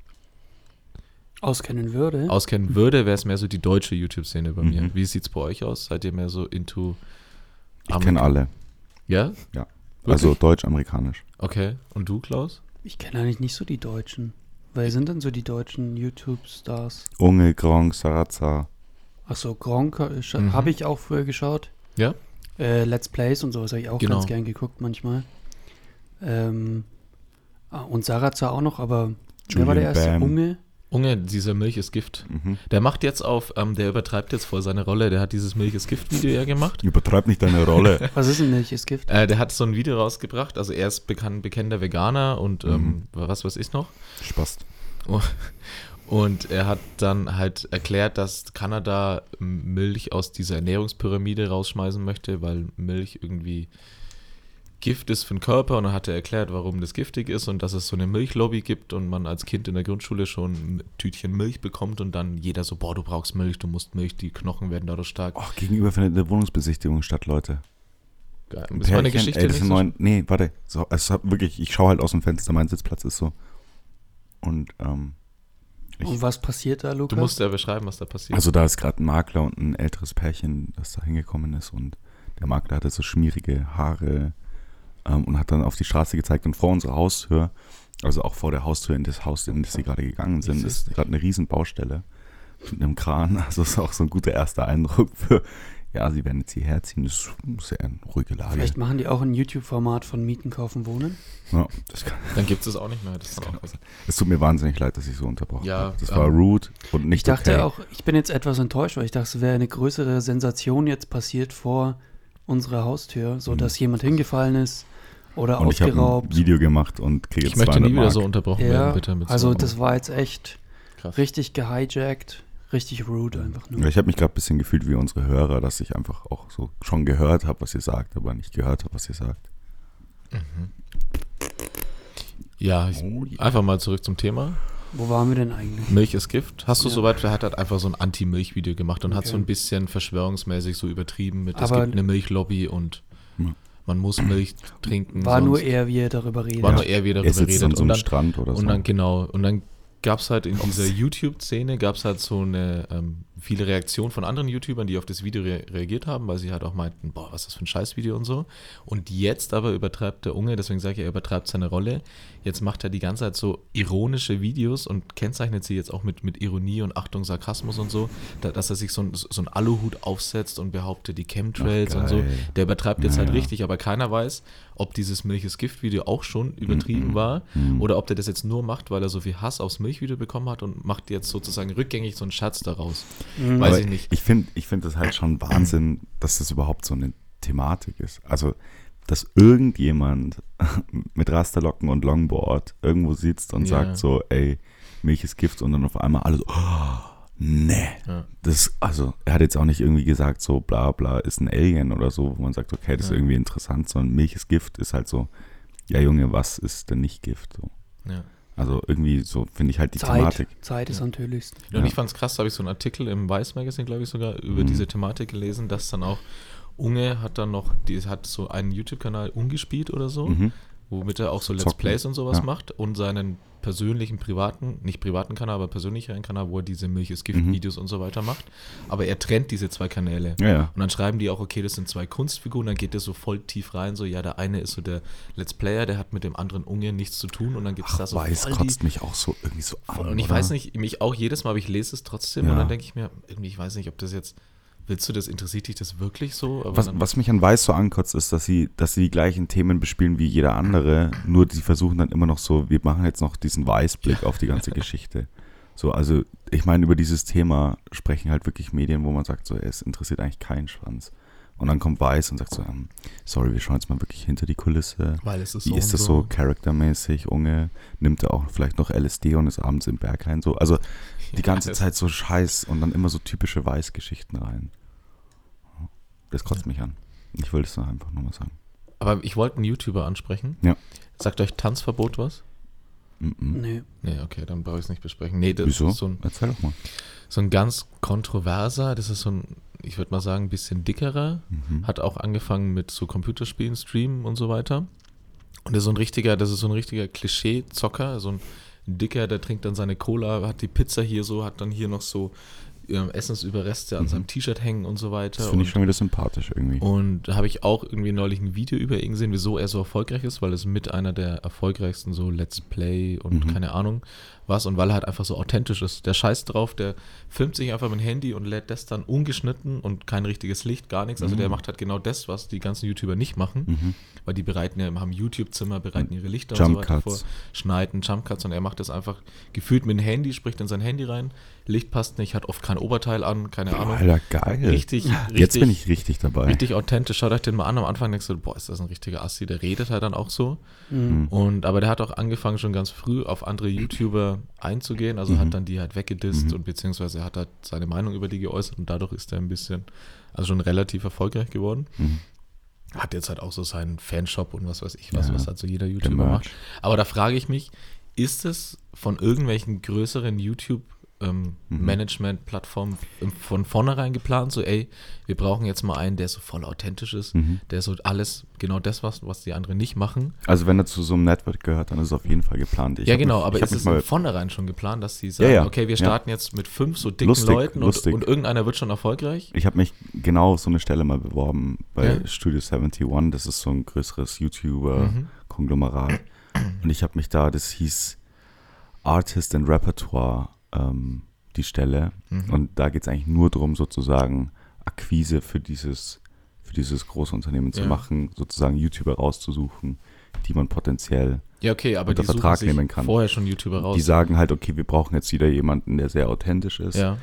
Auskennen würde. auskennen würde, wäre es mehr so die deutsche YouTube-Szene bei mir. Mhm. Wie sieht's bei euch aus? Seid ihr mehr so into Ich kenne alle. Ja? Ja. Wirklich? Also deutsch-amerikanisch. Okay. Und du, Klaus? Ich kenne eigentlich nicht so die Deutschen. Wer sind denn so die deutschen YouTube-Stars? Unge, Gronk, Sarazar. Achso, Gronk äh, scha- Mhm. habe ich auch früher geschaut. Ja? Äh, Let's Plays und sowas habe ich auch Genau. ganz gern geguckt manchmal. Ähm, ah, und Sarazar auch noch, aber wer war der Julian erste? Bam. Unge? Unge, dieser Milch ist Gift. Mhm. Der macht jetzt auf, ähm, der übertreibt jetzt voll seine Rolle. Der hat dieses Milch ist Gift-Video ja gemacht. Übertreib nicht deine Rolle. [laughs] Was ist denn welches Gift? Äh, der hat so ein Video rausgebracht. Also er ist bekannt, bekannter Veganer und Mhm. ähm, was weiß ich noch. Spaß. Und er hat dann halt erklärt, dass Kanada Milch aus dieser Ernährungspyramide rausschmeißen möchte, weil Milch irgendwie Gift ist für den Körper. Und dann hat er erklärt, warum das giftig ist und dass es so eine Milchlobby gibt und man als Kind in der Grundschule schon ein Tütchen Milch bekommt und dann jeder so, boah, du brauchst Milch, du musst Milch, die Knochen werden dadurch stark. Oh, gegenüber findet eine Wohnungsbesichtigung statt, Leute. Geil. Das war eine Geschichte ey, das nicht sind so neun, Nee, warte. So, es hat wirklich, ich schaue halt aus dem Fenster, mein Sitzplatz ist so. Und, ähm, ich, Und was passiert da, Lukas? Du musst ja beschreiben, was da passiert. also da ist gerade ein Makler und ein älteres Pärchen, das da hingekommen ist und der Makler hatte so schmierige Haare ähm, und hat dann auf die Straße gezeigt und vor unserer Haustür, also auch vor der Haustür in das Haus, in das sie gerade gegangen sind, ist gerade eine riesen Baustelle mit einem Kran. [laughs] Also ist auch so ein guter erster Eindruck für, ja, sie werden jetzt hierher ziehen, das ist sehr eine ruhige Lage. Vielleicht machen die auch ein YouTube-Format von Mieten, Kaufen, Wohnen. Ja, das kann, dann gibt es es auch nicht mehr. Das ist dann auch es tut mir wahnsinnig leid, dass ich so unterbrochen Ja, habe. Das ähm, war rude und nicht Ich dachte okay. auch, ich bin jetzt etwas enttäuscht, weil ich dachte, es wäre eine größere Sensation jetzt passiert vor unserer Haustür, so Mhm. dass jemand hingefallen ist oder Und ich habe ein ausgeraubt. Video gemacht und kriege jetzt Ich möchte 200 nie wieder Mark. so unterbrochen Ja, werden, bitte. Mit also so das war jetzt echt krass. richtig gehijackt, richtig rude einfach Ja, nur. ich habe mich gerade ein bisschen gefühlt wie unsere Hörer, dass ich einfach auch so schon gehört habe, was ihr sagt, aber nicht gehört habe, was ihr sagt. Ja, ich, Oh, ja. einfach mal zurück zum Thema. Wo waren wir denn eigentlich? Milch ist Gift. Hast du Ja. soweit, er hat halt einfach so ein Anti-Milch-Video gemacht und hat Okay. so ein bisschen verschwörungsmäßig so übertrieben mit, es Aber- gibt eine Milchlobby und Ja. man muss Milch trinken. War nur sonst- er, wie er darüber redet. war nur er, wie er Er darüber sitzt redet. an so und einem dann, Strand oder so. Und dann, genau, und dann gab es halt in dieser YouTube-Szene, gab es halt so eine, ähm, viele Reaktionen von anderen YouTubern, die auf das Video re reagiert haben, weil sie halt auch meinten, boah, was ist das für ein Scheißvideo und so. Und jetzt aber übertreibt der Unge, deswegen sage ich, er übertreibt seine Rolle. Jetzt macht er die ganze Zeit so ironische Videos und kennzeichnet sie jetzt auch mit, mit Ironie und Achtung, Sarkasmus und so, da, dass er sich so, ein, so einen Aluhut aufsetzt und behauptet, die Chemtrails Ach, und so. Der übertreibt jetzt Ja, halt richtig, aber keiner weiß, ob dieses Milch ist Gift-Video auch schon übertrieben Mhm. war Mhm. oder ob der das jetzt nur macht, weil er so viel Hass aufs Milchvideo bekommen hat und macht jetzt sozusagen rückgängig so einen Schatz daraus. Mhm. Weiß Aber ich nicht. Ich finde ich find das halt schon Wahnsinn, dass das überhaupt so eine Thematik ist. Also, dass irgendjemand [laughs] mit Rasterlocken und Longboard irgendwo sitzt und Ja. sagt so, ey, Milch ist Gift und dann auf einmal alle so, oh, [gasps] nee. Ja. Das, also, er hat jetzt auch nicht irgendwie gesagt, so bla bla ist ein Alien oder so, wo man sagt, okay, das ist Ja. irgendwie interessant, sondern Milch ist Gift ist halt so, ja Junge, was ist denn nicht Gift? So. Ja. Also irgendwie so finde ich halt die Zeit, Thematik. Zeit ist Ja. am tödlichsten. Und Ja. ich fand es krass, da habe ich so einen Artikel im Weiß Magazine, glaube ich sogar, über Mhm. diese Thematik gelesen, dass dann auch Unge hat dann noch, die hat so einen YouTube-Kanal umgespielt oder so, Mhm. Womit er auch so Let's Zocken. Plays und sowas Ja. macht und seinen persönlichen, privaten, nicht privaten Kanal, aber persönlicheren Kanal, wo er diese Milch ist Gift-Videos und so weiter macht. Aber er trennt diese zwei Kanäle. Ja, ja. Und dann schreiben die auch, okay, das sind zwei Kunstfiguren, dann geht der so voll tief rein, so, ja, der eine ist so der Let's Player, der hat mit dem anderen Unge nichts zu tun und dann gibt es da so weiß voll die, kotzt mich auch so irgendwie so an. und ich oder? weiß nicht, mich auch jedes Mal, aber ich lese es trotzdem und dann denke ich mir, irgendwie, ich weiß nicht, ob das jetzt, willst du das, interessiert dich das wirklich so? Was, was mich an Weiß so ankotzt, ist, dass sie, dass sie die gleichen Themen bespielen wie jeder andere, nur sie versuchen dann immer noch so, wir machen jetzt noch diesen Weißblick auf die ganze Geschichte. So, also ich meine, über dieses Thema sprechen halt wirklich Medien, wo man sagt, so, es interessiert eigentlich keinen Schwanz. Und dann kommt Weiß und sagt so, ähm, sorry, wir schauen jetzt mal wirklich hinter die Kulisse. weil es ist Wie so ist das so charaktermäßig, Unge? Nimmt er auch vielleicht noch LSD und ist abends im Berghain so? Also die ganze Zeit so Scheiß und dann immer so typische Weiß-Geschichten rein. Das kotzt mich an. Ich wollte es einfach nur mal sagen. Aber ich wollte einen YouTuber ansprechen. Ja. Sagt euch Tanzverbot was? Mhm. Nee. Nee, okay, dann brauche ich es nicht besprechen. Nee, das Wieso? ist so ein, Erzähl doch mal. so ein ganz kontroverser, das ist so ein, ich würde mal sagen, ein bisschen dickerer. Mhm. Hat auch angefangen mit so Computerspielen, Streamen und so weiter. Und das ist so ein richtiger, das ist so ein richtiger Klischee-Zocker, so ein dicker, der trinkt dann seine Cola, hat die Pizza hier so, hat dann hier noch so Essensüberreste an seinem T-Shirt hängen und so weiter. Mhm. Das finde ich schon wieder sympathisch irgendwie. Und da habe ich auch irgendwie neulich ein Video über ihn gesehen, wieso er so erfolgreich ist, weil es mit einer der erfolgreichsten so Let's Play und Mhm. keine Ahnung was und weil er halt einfach so authentisch ist. Der scheißt drauf, der filmt sich einfach mit dem Handy und lädt das dann ungeschnitten und kein richtiges Licht, gar nichts. Also Mhm. der macht halt genau das, was die ganzen YouTuber nicht machen, Mhm. weil die bereiten ja, haben YouTube-Zimmer, bereiten ihre Lichter Jump und so weiter Cuts. vor, schneiden Jumpcuts und er macht das einfach gefühlt mit dem Handy, spricht in sein Handy rein, Licht passt nicht, hat oft kein Oberteil an, keine Ahnung. Alter, geil. Richtig, richtig, Jetzt bin ich richtig dabei. richtig authentisch. Schaut euch den mal an. Am Anfang denkst du, boah, ist das ein richtiger Assi, der redet halt dann auch so. Mhm. Und aber der hat auch angefangen, schon ganz früh auf andere YouTuber einzugehen. Also Mhm. hat dann die halt weggedisst Mhm. und beziehungsweise hat halt seine Meinung über die geäußert und dadurch ist er ein bisschen, also schon relativ erfolgreich geworden. Mhm. Hat jetzt halt auch so seinen Fanshop und was weiß ich was, Ja, was halt so jeder Der YouTuber macht. Aber da frage ich mich, ist es von irgendwelchen größeren YouTube ähm, Mhm. Management-Plattformen von vornherein geplant, so ey, wir brauchen jetzt mal einen, der so voll authentisch ist, Mhm. der so alles, genau das, was, was die anderen nicht machen. Also wenn er zu so einem Network gehört, dann ist es auf jeden Fall geplant. Ich ja, genau, mich, aber ist es von vornherein schon geplant, dass sie sagen, Ja, ja, okay, wir ja. starten jetzt mit fünf so dicken Lustig, Leuten und, lustig. und irgendeiner wird schon erfolgreich? Ich habe mich genau auf so eine Stelle mal beworben bei Ja. Studio 71. Das ist so ein größeres Mhm. YouTuber-Konglomerat. Und ich habe mich da, das hieß Artist and Repertoire, ähm, die Stelle. Mhm. Und da geht es eigentlich nur darum, sozusagen Akquise für dieses, für dieses große Unternehmen zu Ja. machen, sozusagen YouTuber rauszusuchen, die man potenziell Ja, okay, aber unter die Vertrag nehmen kann. vorher schon YouTuber raus. Die sagen halt, okay, wir brauchen jetzt wieder jemanden, der sehr authentisch ist. ja.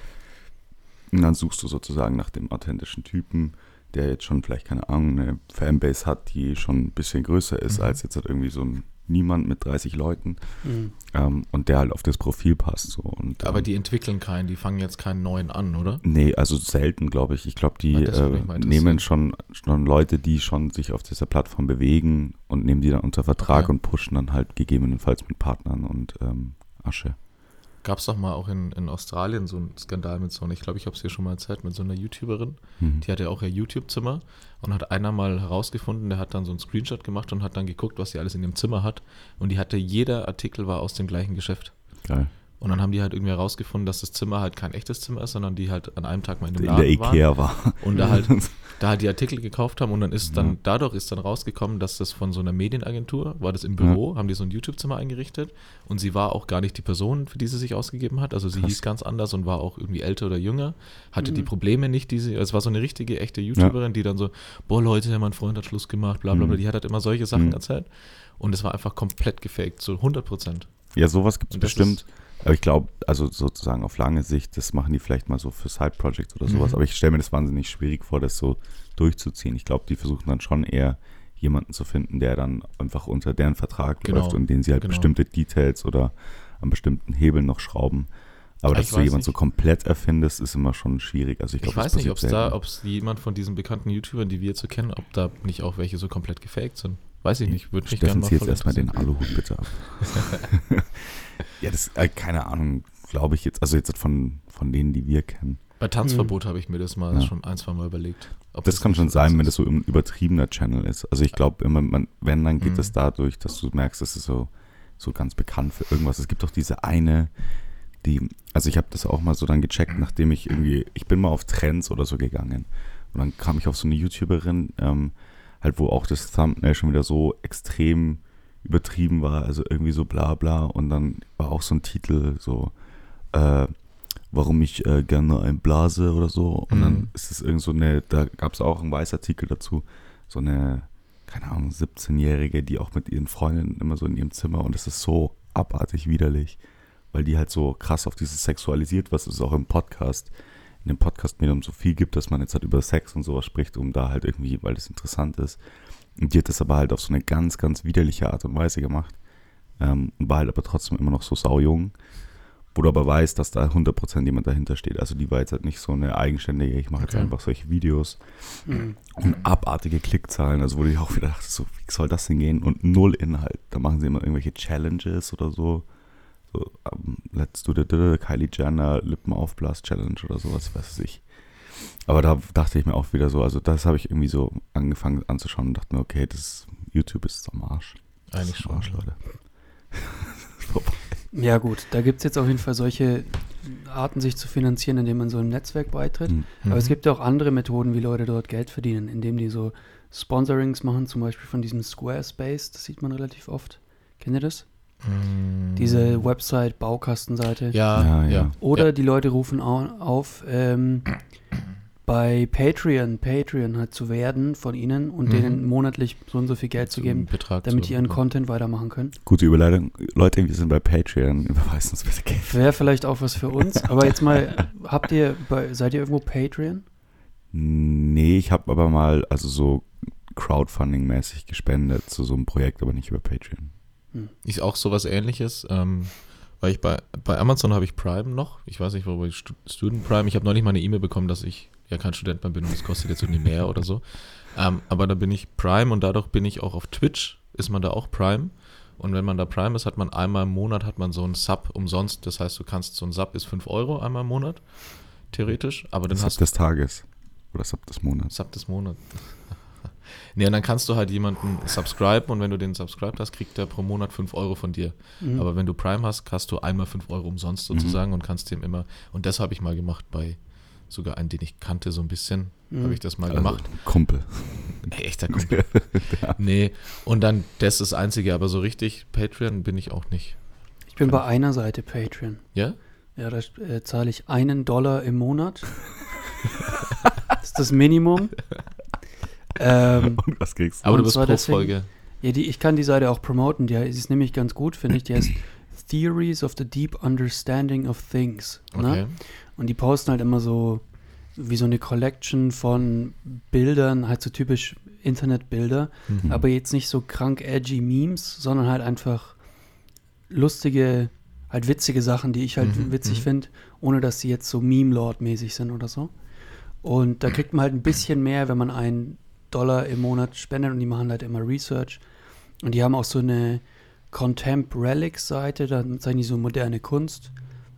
Und dann suchst du sozusagen nach dem authentischen Typen, der jetzt schon vielleicht, keine Ahnung, eine Fanbase hat, die schon ein bisschen größer ist Mhm. als jetzt halt irgendwie so ein Niemand mit 30 Leuten Mhm. ähm, und der halt auf das Profil passt. So. Und, Aber ähm, die entwickeln keinen, die fangen jetzt keinen neuen an, oder? Nee, also selten, glaube ich. Ich glaube, die äh, nehmen schon, schon Leute, die schon sich auf dieser Plattform bewegen und nehmen die dann unter Vertrag Okay. und pushen dann halt gegebenenfalls mit Partnern und ähm, Asche. Gab es doch mal auch in, in Australien so einen Skandal mit so einer, ich glaube, ich habe es dir schon mal erzählt, mit so einer YouTuberin. Mhm. Die hatte auch ihr YouTube-Zimmer und hat einer mal herausgefunden, der hat dann so einen Screenshot gemacht und hat dann geguckt, was sie alles in dem Zimmer hat. Und die hatte, jeder Artikel war aus dem gleichen Geschäft. Geil. Und dann haben die halt irgendwie herausgefunden, dass das Zimmer halt kein echtes Zimmer ist, sondern die halt an einem Tag mal in dem In Laden der waren Ikea war. und da halt, [laughs] da halt die Artikel gekauft haben und dann ist dann, Ja. dadurch ist dann rausgekommen, dass das von so einer Medienagentur, war das im Büro, haben die so ein YouTube-Zimmer eingerichtet und sie war auch gar nicht die Person, für die sie sich ausgegeben hat, also sie Krass. hieß ganz anders und war auch irgendwie älter oder jünger, hatte Mhm. die Probleme nicht, die sie, es war so eine richtige, echte YouTuberin, die dann so, boah Leute, mein Freund hat Schluss gemacht, bla bla bla, Mhm. die hat halt immer solche Sachen Mhm. erzählt und es war einfach komplett gefaked, so 100 Prozent. Ja, sowas gibt es bestimmt. Aber ich glaube, also sozusagen auf lange Sicht, das machen die vielleicht mal so für Side-Projects oder sowas. Mhm. Aber ich stelle mir das wahnsinnig schwierig vor, das so durchzuziehen. Ich glaube, die versuchen dann schon eher jemanden zu finden, der dann einfach unter deren Vertrag Genau, läuft und den sie halt genau. bestimmte Details oder an bestimmten Hebeln noch schrauben. Aber Ah, dass ich du weiß jemand nicht. so komplett erfindest, ist immer schon schwierig. Also ich, Ich, glaub, das weiß nicht, ob es da, ob es jemand von diesen bekannten YouTubern, die wir jetzt so kennen, ob da nicht auch welche so komplett gefaked sind. Weiß ich nicht, würde mich gerne mal jetzt erstmal den. Aluhut bitte ab. [laughs] ja, das, äh, keine Ahnung, glaube ich jetzt, also jetzt von, von denen, die wir kennen. Bei Tanzverbot habe ich mir das mal Ja. schon ein, zwei Mal überlegt. ob Das kann schon so sein, ist. wenn das so ein übertriebener Channel ist. Also ich glaube immer, man, wenn, dann geht Mhm. das dadurch, dass du merkst, das ist so, so ganz bekannt für irgendwas. Es gibt doch diese eine, die, also ich habe das auch mal so dann gecheckt, nachdem ich irgendwie, ich bin mal auf Trends oder so gegangen und dann kam ich auf so eine YouTuberin, ähm, halt wo auch das Thumbnail schon wieder so extrem übertrieben war, also irgendwie so bla bla und dann war auch so ein Titel so, äh, warum ich äh, gerne ein Blase oder so und Mhm. dann ist es irgend so eine, da gab es auch einen Weißartikel dazu, so eine, keine Ahnung, 17-Jährige, die auch mit ihren Freundinnen immer so in ihrem Zimmer und es ist so abartig widerlich, weil die halt so krass auf dieses sexualisiert, was es auch im Podcast, in dem Podcast-Medium so viel gibt, dass man jetzt halt über Sex und sowas spricht, um da halt irgendwie, weil das interessant ist. Und die hat das aber halt auf so eine ganz, ganz widerliche Art und Weise gemacht. Ähm, und war halt aber trotzdem immer noch so saujung. Wo du aber weißt, dass da 100% jemand dahinter steht. Also die war jetzt halt nicht so eine eigenständige, ich mache jetzt Okay. einfach solche Videos Mhm. und abartige Klickzahlen. Also wo ich auch wieder dachte, so, wie soll das denn gehen? Und null Inhalt. Da machen sie immer irgendwelche Challenges oder so. So, um, let's do the, the Kylie Jenner Lippenaufblas-Challenge oder sowas, weiß ich. Aber da dachte ich mir auch wieder so, also das habe ich irgendwie so angefangen anzuschauen und dachte mir, okay, das YouTube ist am Arsch. Eigentlich Ist schon. Arsch, Leute. [laughs] Ja gut, da gibt es jetzt auf jeden Fall solche Arten, sich zu finanzieren, indem man so einem Netzwerk beitritt. Hm. Aber es Mhm. gibt ja auch andere Methoden, wie Leute dort Geld verdienen, indem die so Sponsorings machen, zum Beispiel von diesem Squarespace, das sieht man relativ oft. Kennt ihr das? Mhm. Diese Website, Baukastenseite. Ja, Ja, ja. Oder ja. die Leute rufen au- auf, ähm, bei Patreon, Patreon halt zu werden von ihnen und Mhm. denen monatlich so und so viel Geld zu geben, Betrag damit die ihren ja. Content weitermachen können. Gute Überleitung. Leute, wir sind bei Patreon. [laughs] Überweisen uns bitte Geld. Wäre vielleicht auch was für uns. Aber jetzt mal, [laughs] habt ihr, bei, seid ihr irgendwo Patreon? Nee, ich habe aber mal, also so Crowdfunding-mäßig gespendet zu so einem Projekt, aber nicht über Patreon. Ist auch sowas ähnliches, ähm, weil ich bei, bei Amazon habe ich Prime noch. Ich weiß nicht, wo bei Stu- Student Prime. Ich habe neulich mal eine E-Mail bekommen, dass ich ja kein Student mehr bin und das kostet jetzt irgendwie mehr oder so. Ähm, aber da bin ich Prime und dadurch bin ich auch auf Twitch, ist man da auch Prime. Und wenn man da Prime ist, hat man einmal im Monat hat man so einen Sub umsonst. Das heißt, du kannst so ein Sub ist 5 Euro einmal im Monat, theoretisch. Aber dann Das hast Sub des Tages. Oder Sub des Monats. Sub des Monats. Nee, und dann kannst du halt jemanden subscriben und wenn du den subscribed hast, kriegt der pro Monat 5 Euro von dir. Mhm. Aber wenn du Prime hast, hast du einmal 5 Euro umsonst sozusagen und kannst dem immer. Und das habe ich mal gemacht bei sogar einen, den ich kannte, so ein bisschen. Mhm. Habe ich das mal Also, gemacht. Kumpel. Ey, echter Kumpel. [laughs] Nee, und dann, das ist das Einzige, aber so richtig Patreon bin ich auch nicht. Ich bin bei einer Seite Patreon. Ja? Ja, da äh, zahle ich einen Dollar im Monat. [laughs] das ist das Minimum. Ähm, [laughs] Und was kriegst du? Aber du bist pro deswegen- Folge. ja, die, ich kann die Seite auch promoten. Die ist nämlich ganz gut, finde ich. Die heißt [clears throat] Theories of the Deep Understanding of Things. Ne? Okay. Und die posten halt immer so wie so eine Collection von Bildern, halt so typisch Internetbilder, Mhm. aber jetzt nicht so krank edgy Memes, sondern halt einfach lustige, halt witzige Sachen, die ich halt Mhm, witzig mhm. finde, ohne dass sie jetzt so Meme-Lord-mäßig sind oder so. Und da [clears throat] kriegt man halt ein bisschen mehr, wenn man einen Dollar im Monat spendet und die machen halt immer Research. Und die haben auch so eine Contempt Relics-Seite, da zeigen die so moderne Kunst.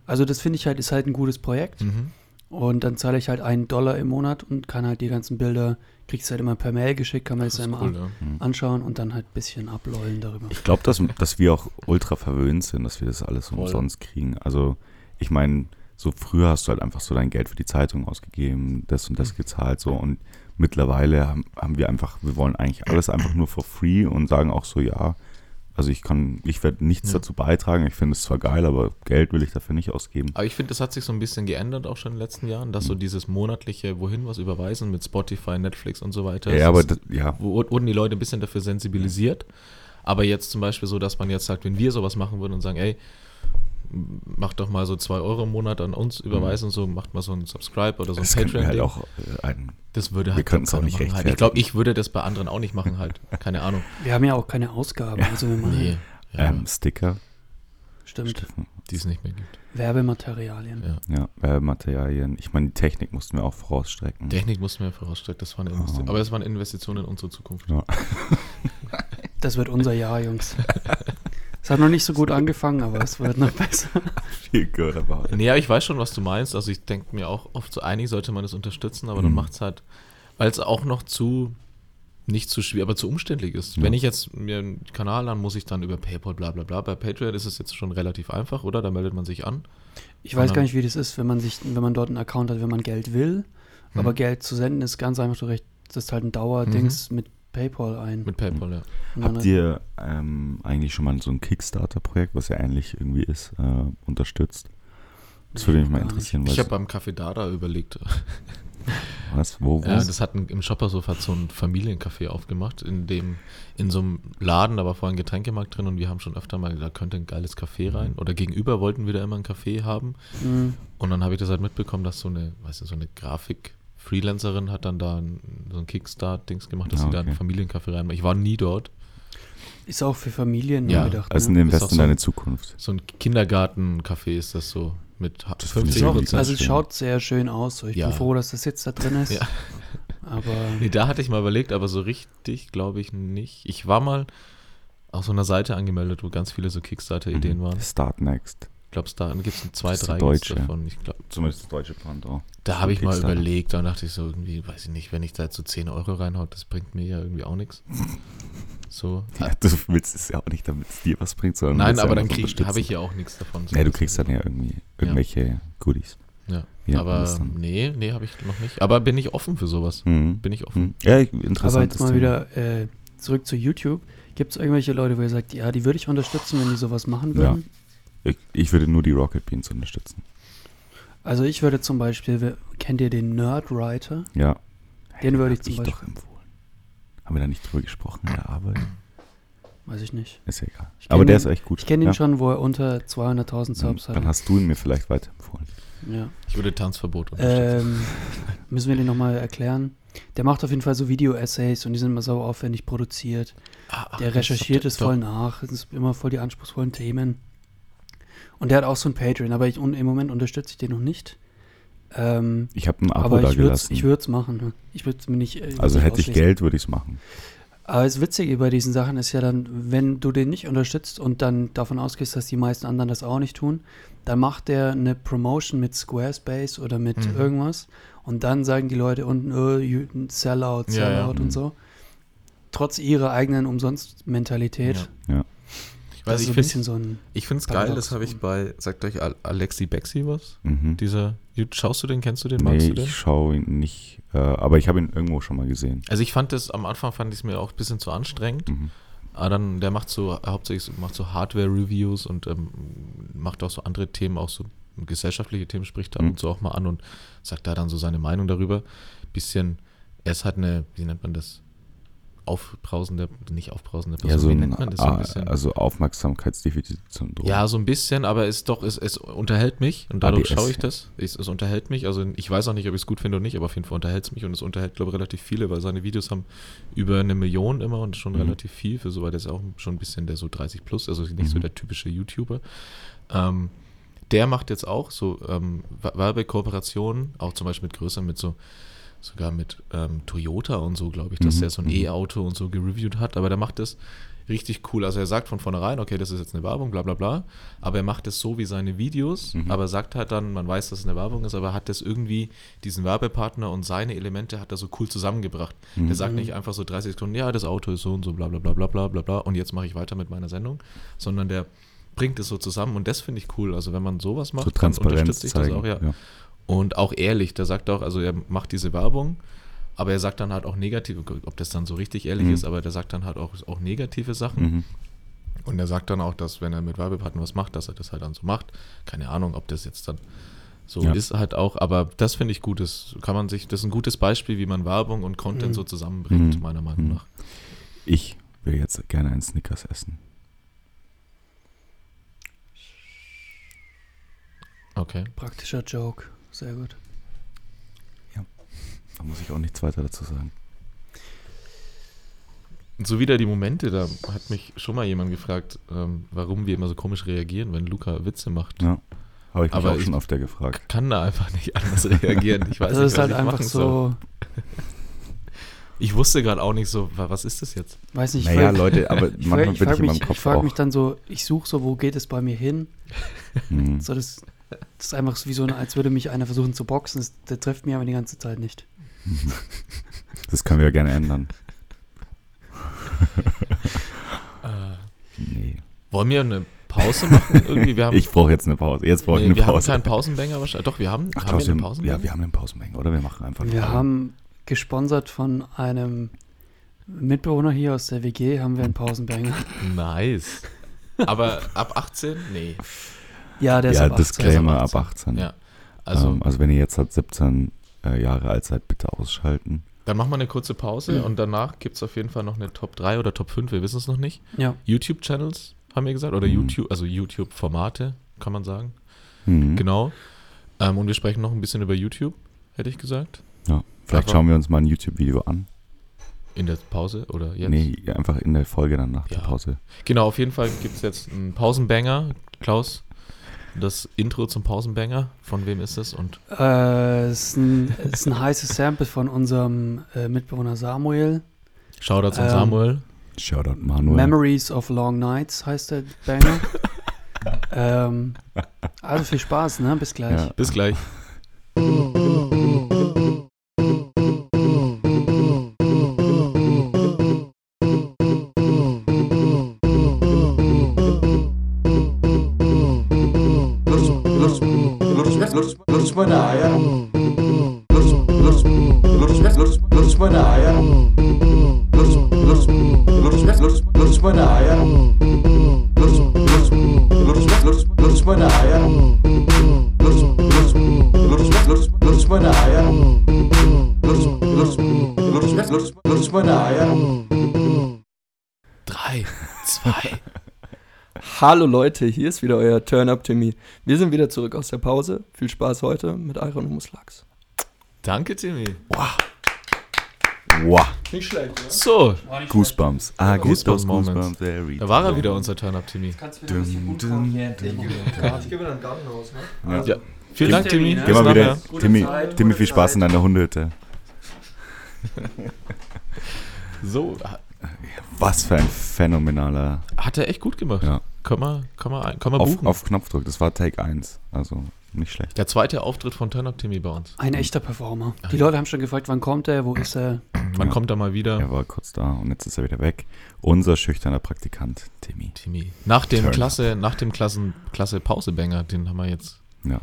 Also das finde ich halt, ist halt ein gutes Projekt. Mhm. Und dann zahle ich halt einen Dollar im Monat und kann halt die ganzen Bilder, kriegst halt immer per Mail geschickt, kann man Das ist immer cool, an, ja. anschauen und dann halt ein bisschen ablollen darüber. Ich glaube, dass, dass wir auch ultra verwöhnt sind, dass wir das alles Voll. umsonst kriegen. Also, ich meine, so früher hast du halt einfach so dein Geld für die Zeitung ausgegeben, das und das gezahlt, so und mittlerweile haben, haben wir einfach, wir wollen eigentlich alles einfach nur for free und sagen auch so, ja, also ich kann, ich werde nichts Ja. dazu beitragen, ich finde es zwar geil, aber Geld will ich dafür nicht ausgeben. Aber ich finde, das hat sich so ein bisschen geändert auch schon in den letzten Jahren, dass Mhm. so dieses monatliche Wohin was überweisen mit Spotify, Netflix und so weiter. Ja, aber ist- das, ja, wurden die Leute ein bisschen dafür sensibilisiert. Aber jetzt zum Beispiel so, dass man jetzt sagt, wenn wir sowas machen würden und sagen, ey, macht doch mal so zwei Euro im Monat an uns überweisen und so, macht mal so ein Subscribe oder so ein das können wir Patreon. halt auch äh, ein, das würde wir halt können's keiner auch nicht machen halt. Ich glaube, ich würde das bei anderen auch nicht machen halt. Keine Ahnung. [laughs] Wir haben ja auch keine Ausgaben, also wir machen Nee. Ja, ähm, Sticker, stimmt die es nicht mehr gibt. Werbematerialien. Ja. ja, Werbematerialien. Ich meine, die Technik mussten wir auch vorausstrecken. Technik mussten wir vorausstrecken, das war. Oh. Aber es war eine Investition in unsere Zukunft. Ja. [laughs] Das wird unser Jahr, Jungs. [laughs] Es hat noch nicht so gut angefangen, aber es wird noch besser. [laughs] Viel good about it. Nee, aber ich weiß schon, was du meinst. Also ich denke mir auch oft so, eigentlich sollte man das unterstützen, aber dann Mhm. macht es halt, weil es auch noch zu nicht zu schwierig, aber zu umständlich ist. Ja. Wenn ich jetzt mir einen Kanal an, muss ich dann über PayPal bla bla bla. Bei Patreon ist es jetzt schon relativ einfach, oder? Da meldet man sich an. Ich weiß gar nicht, wie das ist, wenn man sich, wenn man dort einen Account hat, wenn man Geld will. Mhm. Aber Geld zu senden ist ganz einfach, du recht, das ist halt ein Dauerdings mit PayPal ein. Mit PayPal, ja. Habt ihr ähm, eigentlich schon mal so ein Kickstarter-Projekt, was ja ähnlich irgendwie ist, äh, unterstützt? Das würde mich mal interessieren. Ich was- habe beim Café Dada überlegt. [laughs] was? Wo? wo? Ja, das hat ein, im Shoppershof hat so ein Familiencafé aufgemacht, in dem, in so einem Laden, da war vorhin ein Getränkemarkt drin und wir haben schon öfter mal gesagt, da könnte ein geiles Café rein. Oder gegenüber wollten wir da immer ein Café haben. Mhm. Und dann habe ich das halt mitbekommen, dass so eine, weißt du, so eine Grafik-Freelancerin hat dann da ein, so ein Kickstart-Dings gemacht, dass Ah, sie da ein okay. Familiencafé rein. Ich war nie dort. Ist auch für Familien Ja, gedacht. also ein ne? Invest Ist auch in so- deine Zukunft. So ein Kindergarten-Café ist das so mit Das finde ich 50 irgendwie Prozent. Also es schön. schaut sehr schön aus. So. Ich Ja. bin froh, dass das jetzt da drin ist. [laughs] Ja. Aber Nee, da hatte ich mal überlegt, aber so richtig glaube ich nicht. Ich war mal auf so einer Seite angemeldet, wo ganz viele so Kickstarter-Ideen Mhm. waren. Start Next. Ich glaube, da gibt es zwei, drei Deutsche. davon. Ich glaub, Zumindest das deutsche Pendant. da habe ich mal überlegt, da dachte ich so irgendwie, weiß ich nicht, wenn ich da jetzt so 10 Euro reinhaut, das bringt mir ja irgendwie auch nichts. [laughs] So. Ja, du willst es ja auch nicht, damit es dir was bringt, sondern Nein, aber ja dann habe ich ja auch nichts davon. So Ja, du kriegst dann ja irgendwie irgendwelche Goodies. Ja, Ja, aber nee, nee, habe ich noch nicht. Aber bin ich offen für sowas? Mhm. Bin ich offen? Mhm. Ja, interessant. Aber jetzt mal wieder äh, zurück zu YouTube. Gibt es irgendwelche Leute, wo ihr sagt, ja, die würde ich unterstützen, wenn die sowas machen würden? Ich, ich würde nur die Rocket Beans unterstützen. Also ich würde zum Beispiel, kennt ihr den Nerdwriter? Ja. Den würde ich zum ich doch Beispiel- empfohlen. Haben wir da nicht drüber gesprochen in der Arbeit? Weiß ich nicht. Ist ja egal. Ich Aber der den- ist echt gut. Ich kenne ihn ja? schon, wo er unter 200.000 Subs Dann hat. hast du ihn mir vielleicht weiterempfohlen. Ja. Ich würde Tanzverbot unterstützen. Ähm, müssen wir den nochmal erklären? Der macht auf jeden Fall so Video-Essays und die sind immer so aufwendig produziert. Ah, ach, Der recherchiert es voll nach. Es ist immer voll die anspruchsvollen Themen. Und der hat auch so ein Patreon, aber ich, im Moment unterstütze ich den noch nicht. Ähm, Ich habe ein Abo aber da ich würde es gelassen. ich würd's machen. ne? Ich würde es mir nicht. äh, also nicht hätte ich. Geld, würde ich es machen. Aber das Witzige bei diesen Sachen ist ja dann, wenn du den nicht unterstützt und dann davon ausgehst, dass die meisten anderen das auch nicht tun, dann macht der eine Promotion mit Squarespace oder mit Mhm. irgendwas und dann sagen die Leute unten, oh, you- Sellout, Ja, Sellout ja. und so. Trotz ihrer eigenen Umsonst-Mentalität. Ja. Ja. Ich Das weiß, ist ich so ein finde bisschen so ein. Ich finde es geil, das habe ich bei, sagt euch Al- Alexi Bexi was? Mhm. Dieser, schaust du den, kennst du den, magst Nee, du den? ich schaue ihn nicht. Äh, aber ich habe ihn irgendwo schon mal gesehen. Also ich fand das, am Anfang fand ich es mir auch ein bisschen zu anstrengend. Mhm. Aber dann, der macht so, hauptsächlich so- macht so Hardware-Reviews und ähm, macht auch so andere Themen, auch so gesellschaftliche Themen, spricht da Mhm. und zu auch mal an und sagt da dann so seine Meinung darüber. Bisschen, er ist halt eine, wie nennt man das? Aufbrausende, nicht aufbrausende Person, Ja, so wie ein, nennt man das so ein bisschen? also Aufmerksamkeitsdefizitsyndrom. Ja, so ein bisschen, aber es doch, es, es unterhält mich und dadurch ADS. schaue ich das. Es, es unterhält mich. Also ich weiß auch nicht, ob ich es gut finde oder nicht, aber auf jeden Fall unterhält es mich und es unterhält, glaube ich, relativ viele, weil seine Videos haben über eine Million immer und schon Mhm. relativ viel für so, weil der ist auch schon ein bisschen der so 30 plus, also nicht so Mhm. der typische YouTuber. Ähm, der macht jetzt auch so ähm, Werbekooperationen, auch zum Beispiel mit größeren, mit so sogar mit ähm, Toyota und so, glaube ich, dass Mhm, der so ein mhm. E-Auto und so gereviewt hat. Aber der macht das richtig cool. Also er sagt von vornherein, okay, das ist jetzt eine Werbung, bla bla bla. Aber er macht es so wie seine Videos, Mhm. aber sagt halt dann, man weiß, dass es eine Werbung ist, aber hat das irgendwie, diesen Werbepartner und seine Elemente hat er so cool zusammengebracht. Mhm. Der sagt nicht einfach so 30 Sekunden, ja, das Auto ist so und so, bla bla bla bla bla bla bla und jetzt mache ich weiter mit meiner Sendung, sondern der bringt es so zusammen und das finde ich cool. Also wenn man sowas macht, so dann unterstütze ich zeigen. das auch, ja. Und auch ehrlich, der sagt auch, also er macht diese Werbung, aber er sagt dann halt auch negative, ob das dann so richtig ehrlich Mhm. ist, aber der sagt dann halt auch, auch negative Sachen. Mhm. Und er sagt dann auch, dass wenn er mit Werbepartnern was macht, dass er das halt dann so macht. Keine Ahnung, ob das jetzt dann so Ja. ist halt auch, aber das finde ich gut. Das kann man sich, das ist ein gutes Beispiel, wie man Werbung und Content Mhm. so zusammenbringt, Mhm. meiner Meinung Mhm. nach. Ich will jetzt gerne einen Snickers essen. Okay. Praktischer Joke. Sehr gut. Da muss ich auch nichts weiter dazu sagen. So wieder die Momente, da hat mich schon mal jemand gefragt, ähm, warum wir immer so komisch reagieren, wenn Luca Witze macht. Ja. Habe ich mich Aber auch ich- schon öfter gefragt. Kann da einfach nicht anders [laughs] reagieren. Ich weiß Das nicht, ist was halt ich einfach machen soll. so, Ich wusste gerade auch nicht so, wa- was ist das jetzt? weiß nicht. Naja, frag- Leute, aber ich [laughs] manchmal frag- ich bin ich in meinem Kopf Ich frage mich dann so, ich suche so, wo geht es bei mir hin? Mhm. So, das, das ist einfach so wie so, eine, als würde mich einer versuchen zu boxen. Das, der trifft mich aber die ganze Zeit nicht. [laughs] Das können wir ja gerne ändern. Nee. Wollen wir eine Pause machen? Irgendwie, wir [laughs] haben, Ich brauche jetzt eine Pause. Jetzt brauche ich nee, eine wir haben Pause. keinen Pausenbanger wahrscheinlich. Doch, wir haben, Ach, haben wir einen wir- Pausenbanger? ja, wir haben einen Pausenbanger, oder? Wir machen einfach Wir haben gesponsert von einem Mitbewohner hier aus der WG, haben wir einen Pausenbanger. Nice. Aber ab 18? Nee. Ja, der ist ja, ab 18. Disclaimer Also ab 18. Ja. Also, ähm, also wenn ihr jetzt halt 17 äh, Jahre alt seid, bitte ausschalten. dann machen wir eine kurze Pause und danach gibt es auf jeden Fall noch eine Top 3 oder Top 5, wir wissen es noch nicht. Ja, YouTube-Channels, haben wir gesagt, oder Mhm. YouTube, also YouTube-Formate, kann man sagen. Mhm. Genau. Ähm, und wir sprechen noch ein bisschen über YouTube, hätte ich gesagt. Ja. Vielleicht Aber- schauen wir uns mal ein YouTube-Video an. In der Pause oder jetzt? Nee, einfach in der Folge dann nach der Ja. Pause. Genau, auf jeden Fall gibt es jetzt einen Pausenbanger. Klaus, das Intro zum Pausenbanger, von wem ist es? Und äh, ist, ein, ist ein heißes Sample von unserem äh, Mitbewohner Samuel. Shoutouts an Ähm, Samuel. Shoutout Manuel. Memories of Long Nights heißt der Banger. [laughs] ähm, also viel Spaß, ne? Bis gleich. Ja. Bis gleich. Lurch, Lurch Manaya. Hallo Leute, hier ist wieder euer Turn Up Timmy. Wir sind wieder zurück aus der Pause. Viel Spaß heute mit Iron Humus Lachs. Danke, Timmy. Wow. Nicht schlecht, oder? So, Goosebumps. Ah, Goosebumps Goosebumps, Moments. Goosebumps da war er wieder, unser Turn-Up, Timmy. Dum, dum, dum. Ich gehe wieder in den Garten raus, ne? Ja. Ja. Vielen Dank, Timmy. Timmy? Geh mal wieder, Timmy, Zeit, Timmy, viel Spaß Zeit. in deiner Hundehütte. So, [laughs] Was für ein phänomenaler hat er echt gut gemacht. Ja. Kann man, kann man, ein- kann man auf, buchen. auf Knopfdruck. Das war Take 1. Also nicht schlecht. Der zweite Auftritt von Turn-Up Timmy bei uns. Ein echter Performer. Die Leute haben schon gefragt, wann kommt er, wo ist er? Wann Ja. kommt er mal wieder? Er war kurz da und jetzt ist er wieder weg. Unser schüchterner Praktikant, Timmy. Timmy. Nach dem. Klasse, nach dem Klassen, Klasse Pausebanger, den haben wir jetzt. Ja,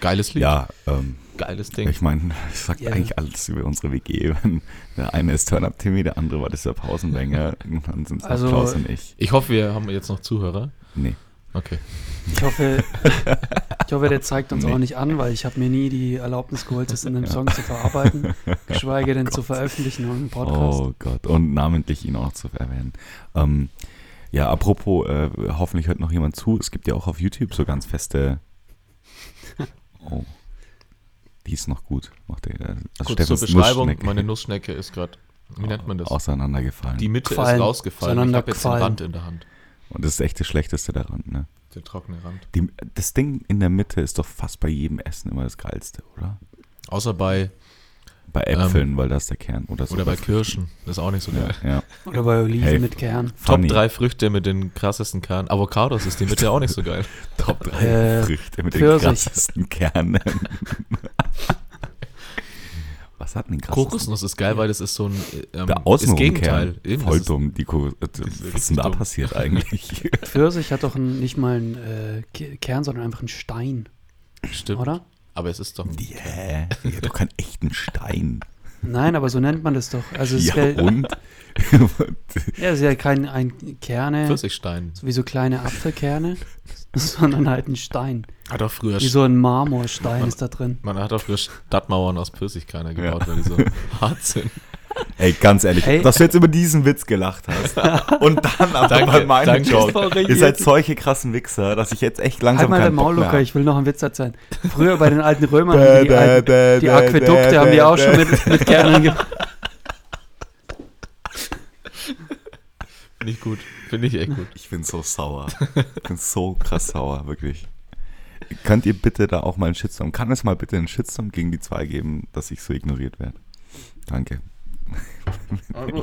Geiles Lied. ja ähm, Geiles Ding. ich meine, ich sag Ja. eigentlich alles über unsere WG. Der eine ist Turn Up Timmy, der andere war das der Pausenbanger. [laughs] und dann sind es Also- Klaus und ich. Ich hoffe, wir haben jetzt noch Zuhörer. Nee. Okay. Ich hoffe, [laughs] ich hoffe, der zeigt uns Nee. auch nicht an, weil ich habe mir nie die Erlaubnis geholt, das in einem Song zu verarbeiten, [laughs] geschweige denn zu veröffentlichen im Podcast. Oh Gott. Und namentlich ihn auch zu erwähnen. Ähm, ja, apropos, äh, hoffentlich hört noch jemand zu. Es gibt ja auch auf YouTube so ganz feste. Oh. Die ist noch gut. Macht der, also Kurz zur Steffens Beschreibung. Nussschnecke Meine Nussschnecke ist gerade, wie nennt man das? auseinandergefallen. Die Mitte Gefallen. ist rausgefallen. Ich habe jetzt den. Rand in der Hand. Und das ist echt das Schlechteste daran. Ne? Der trockene Rand. Die, das Ding in der Mitte ist doch fast bei jedem Essen immer das Geilste, oder? Außer bei, Bei Äpfeln, weil da ist der Kern. Oder, so Ähm, oder bei Kirschen. Das ist auch nicht so geil. Ja, ja. Oder bei Oliven Hey. mit Kern. Top Funny. 3 Früchte mit den krassesten Kernen. Avocados ist die Mitte auch nicht so geil. [laughs] Top 3 Äh, Früchte mit Pfirsich. den krassesten Kernen. [laughs] Was hat denn den krassesten? Kokosnuss ist geil, weil das ist so ein ähm, Der das Außenrum Gegenteil. Kern. Voll dumm. Die Kokos was richtig ist denn da passiert eigentlich? [laughs] Pfirsich hat doch ein, nicht mal einen äh, Ke- Kern, sondern einfach einen Stein, Stimmt. oder? Aber es ist doch Yeah, die hat doch keinen echten Stein. Nein, aber so nennt man das doch. Also es ja, wär, und? [laughs] ja, es ist ja kein ein Kerne, Pfirsichstein. so wie so kleine Apfelkerne, [laughs] sondern halt ein Stein. Hat auch früher Wie so ein Marmorstein Man- ist da drin. Man hat auch früher Stadtmauern aus Pfirsichkerne gebaut, weil die so [laughs] hart sind. Ey, ganz ehrlich, Ey. dass du jetzt über diesen Witz gelacht hast [laughs] und dann aber Danke, bei meinem danke. Joke. Ihr seid solche krassen Wichser, dass ich jetzt echt langsam Halt mal keinen Bock Maul, Luca, ich will noch einen Witz erzählen. Früher bei den alten Römern, Bäh, die, alten, bäh, die Aquädukte haben die auch schon mit, mit Kernen gemacht. Finde ich gut. Finde ich echt gut. Ich bin so sauer. Ich bin so krass sauer, wirklich. Könnt ihr bitte da auch mal einen Shitstorm, kann es mal bitte einen Shitstorm gegen die zwei geben, dass ich so ignoriert werde? Danke.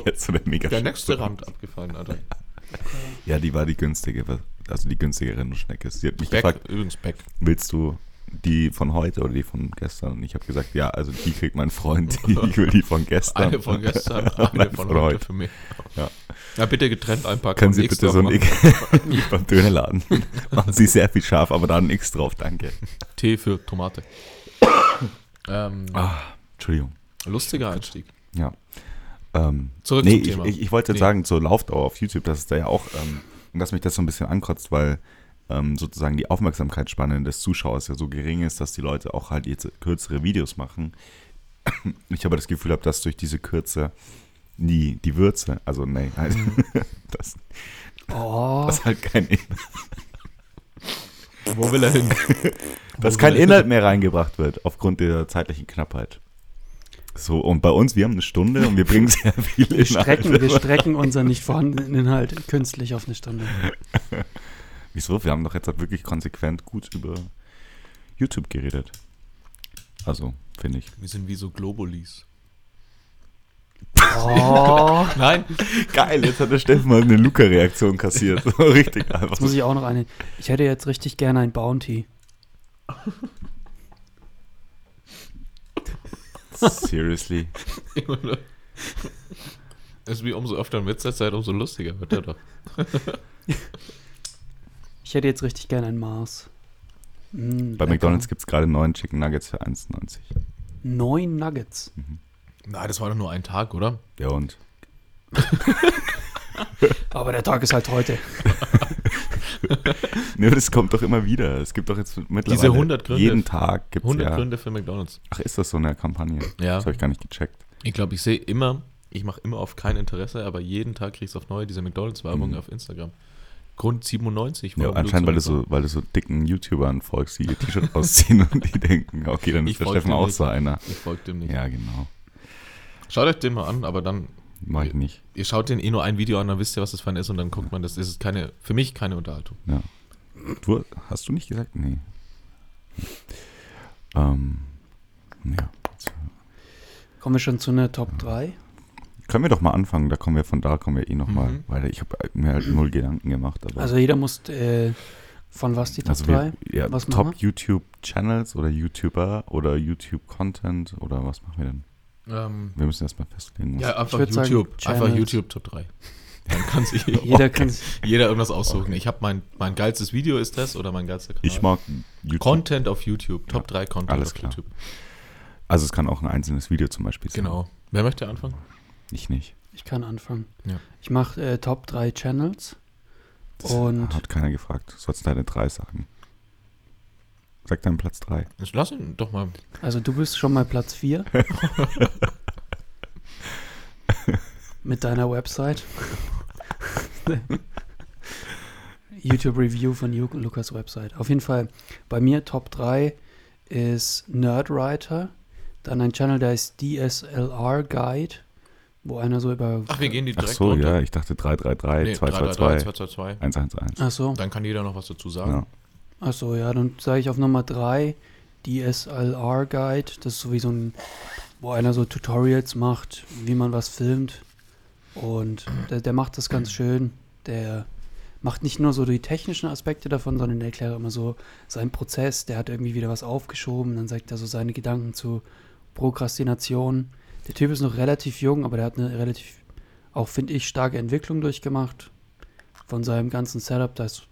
Jetzt so der mega Der nächste. Rand abgefallen, Alter. Ja, die war die günstige, also die günstigere Nussschnecke. Sie hat mich Beck, gefragt, übrigens Beck. willst du die von heute oder die von gestern? Und ich habe gesagt, ja, also die kriegt mein Freund, [laughs] die, ich will die von gestern. Eine von gestern, [laughs] eine von heute für mich. Ja. Ja, bitte getrennt einpacken. Können Sie X bitte so ein. X [laughs] beim Dönerladen? Machen Sie sehr viel scharf, aber da ein X drauf, danke. T für Tomate. [coughs] ähm, Ah, Entschuldigung. lustiger Einstieg. Ja. Ähm, Zurück nee, zum ich, Thema. ich, ich wollte jetzt Nee. sagen, zur Laufdauer auf YouTube, das ist da ja auch, ähm, dass mich das so ein bisschen ankotzt, weil ähm, sozusagen die Aufmerksamkeitsspanne des Zuschauers ja so gering ist, dass die Leute auch halt jetzt kürzere Videos machen. [clears throat] Ich aber das Gefühl habe, dass durch diese Kürze nie die Würze, also nee, halt, [laughs] das, Oh, das halt kein, Wo will er hin? [laughs] dass kein Inhalt mehr reingebracht wird aufgrund der zeitlichen Knappheit. So, und bei uns, wir haben eine Stunde und wir bringen sehr viel wir strecken, wir Inhalte. strecken unseren nicht vorhandenen Inhalt künstlich auf eine Stunde. [laughs] Wieso? Wir haben doch jetzt halt wirklich konsequent gut über YouTube geredet. Also, finde ich. Wir sind wie so Globulis. Oh, [laughs] Nein, Geil, jetzt hat der Steffen mal eine Luca-Reaktion kassiert. So richtig einfach. jetzt muss ich auch noch eine. Ich hätte jetzt richtig gerne ein Bounty. Seriously. [laughs] ist wie umso öfter ein Witz erzählt, umso lustiger wird er doch. [laughs] Ich hätte jetzt richtig gerne ein Mars. Mm, Bei lecker. McDonalds gibt es gerade neun Chicken Nuggets für 1,90. Neun Nuggets. Nein, das war doch nur ein Tag, oder? Ja und? [laughs] [laughs] Aber der Tag ist halt heute. [laughs] Ne, das kommt doch immer wieder. Es gibt doch jetzt mittlerweile Diese 100 Gründe. jeden Tag gibt es 100 ja. Gründe für McDonalds. Ach, ist das so eine Kampagne? Ja. Das habe ich gar nicht gecheckt. Ich glaube, ich sehe immer, ich mache immer auf kein Interesse, aber jeden Tag kriegst du auf neue diese McDonalds-Werbung Mhm. auf Instagram. Grund 97. Ja, anscheinend, weil du, so, weil du so dicken YouTubern folgst, die ihr T-Shirt [laughs] ausziehen und die denken, okay, dann Ich ist der Steffen auch nicht. so einer. Ich folge dem nicht. Ja, genau. Schaut euch den mal an, aber dann, Mach ich nicht. ihr schaut den eh nur ein Video an, dann wisst ihr, was das für ein ist und dann guckt man, das ist keine, für mich keine Unterhaltung. Ja. Du, hast du nicht gesagt? Nee. Ähm, ja. Kommen wir schon zu einer Top 3? Können wir doch mal anfangen, da kommen wir von da kommen wir eh nochmal Mhm. weiter. Ich habe mir halt null Gedanken gemacht. Aber Also jeder muss äh, von was die Top also 3? wir, ja, Was Top YouTube Channels oder YouTuber oder YouTube Content oder was machen wir denn? Ähm, Wir müssen erstmal festlegen. was- ja, einfach würd sagen, YouTube. einfach. YouTube Top 3. Dann kann sich [laughs] Jeder kann [laughs] jeder irgendwas aussuchen. Ich habe mein, mein geilstes Video ist das oder mein geilster Kanal. ich mag YouTube. Content auf YouTube. Top 3 Content alles auf klar. YouTube. Also es kann auch ein einzelnes Video zum Beispiel sein. Genau. Wer möchte anfangen? Ich nicht. Ich kann anfangen. Ja. Ich mache äh, Top 3 Channels. Das Und- hat keiner gefragt. Du sollst deine drei sagen. Sag deinen Platz drei. Jetzt Lass ihn doch mal. Also du bist schon mal Platz 4. [laughs] Mit deiner Website. YouTube Review von Lukas Website. Auf jeden Fall bei mir Top 3 ist Nerdwriter. Dann ein Channel, der ist DSLR Guide, wo einer so über. Ach, wir gehen die Ach direkt so, runter. ja, ich dachte 333, Nee, 222, 222. 111. Ach so. Dann kann jeder noch was dazu sagen. Ja. Ach so, ja, dann sage ich auf Nummer 3 DSLR Guide. Das ist so wie so ein, wo einer so Tutorials macht, wie man was filmt. Und der, der macht das ganz schön. Der macht nicht nur so die technischen Aspekte davon, sondern der erklärt immer so seinen Prozess. Der hat irgendwie wieder was aufgeschoben. Dann sagt er so seine Gedanken zu Prokrastination. Der Typ ist noch relativ jung, aber der hat eine relativ, auch finde ich, starke Entwicklung durchgemacht. Von seinem ganzen Setup. Das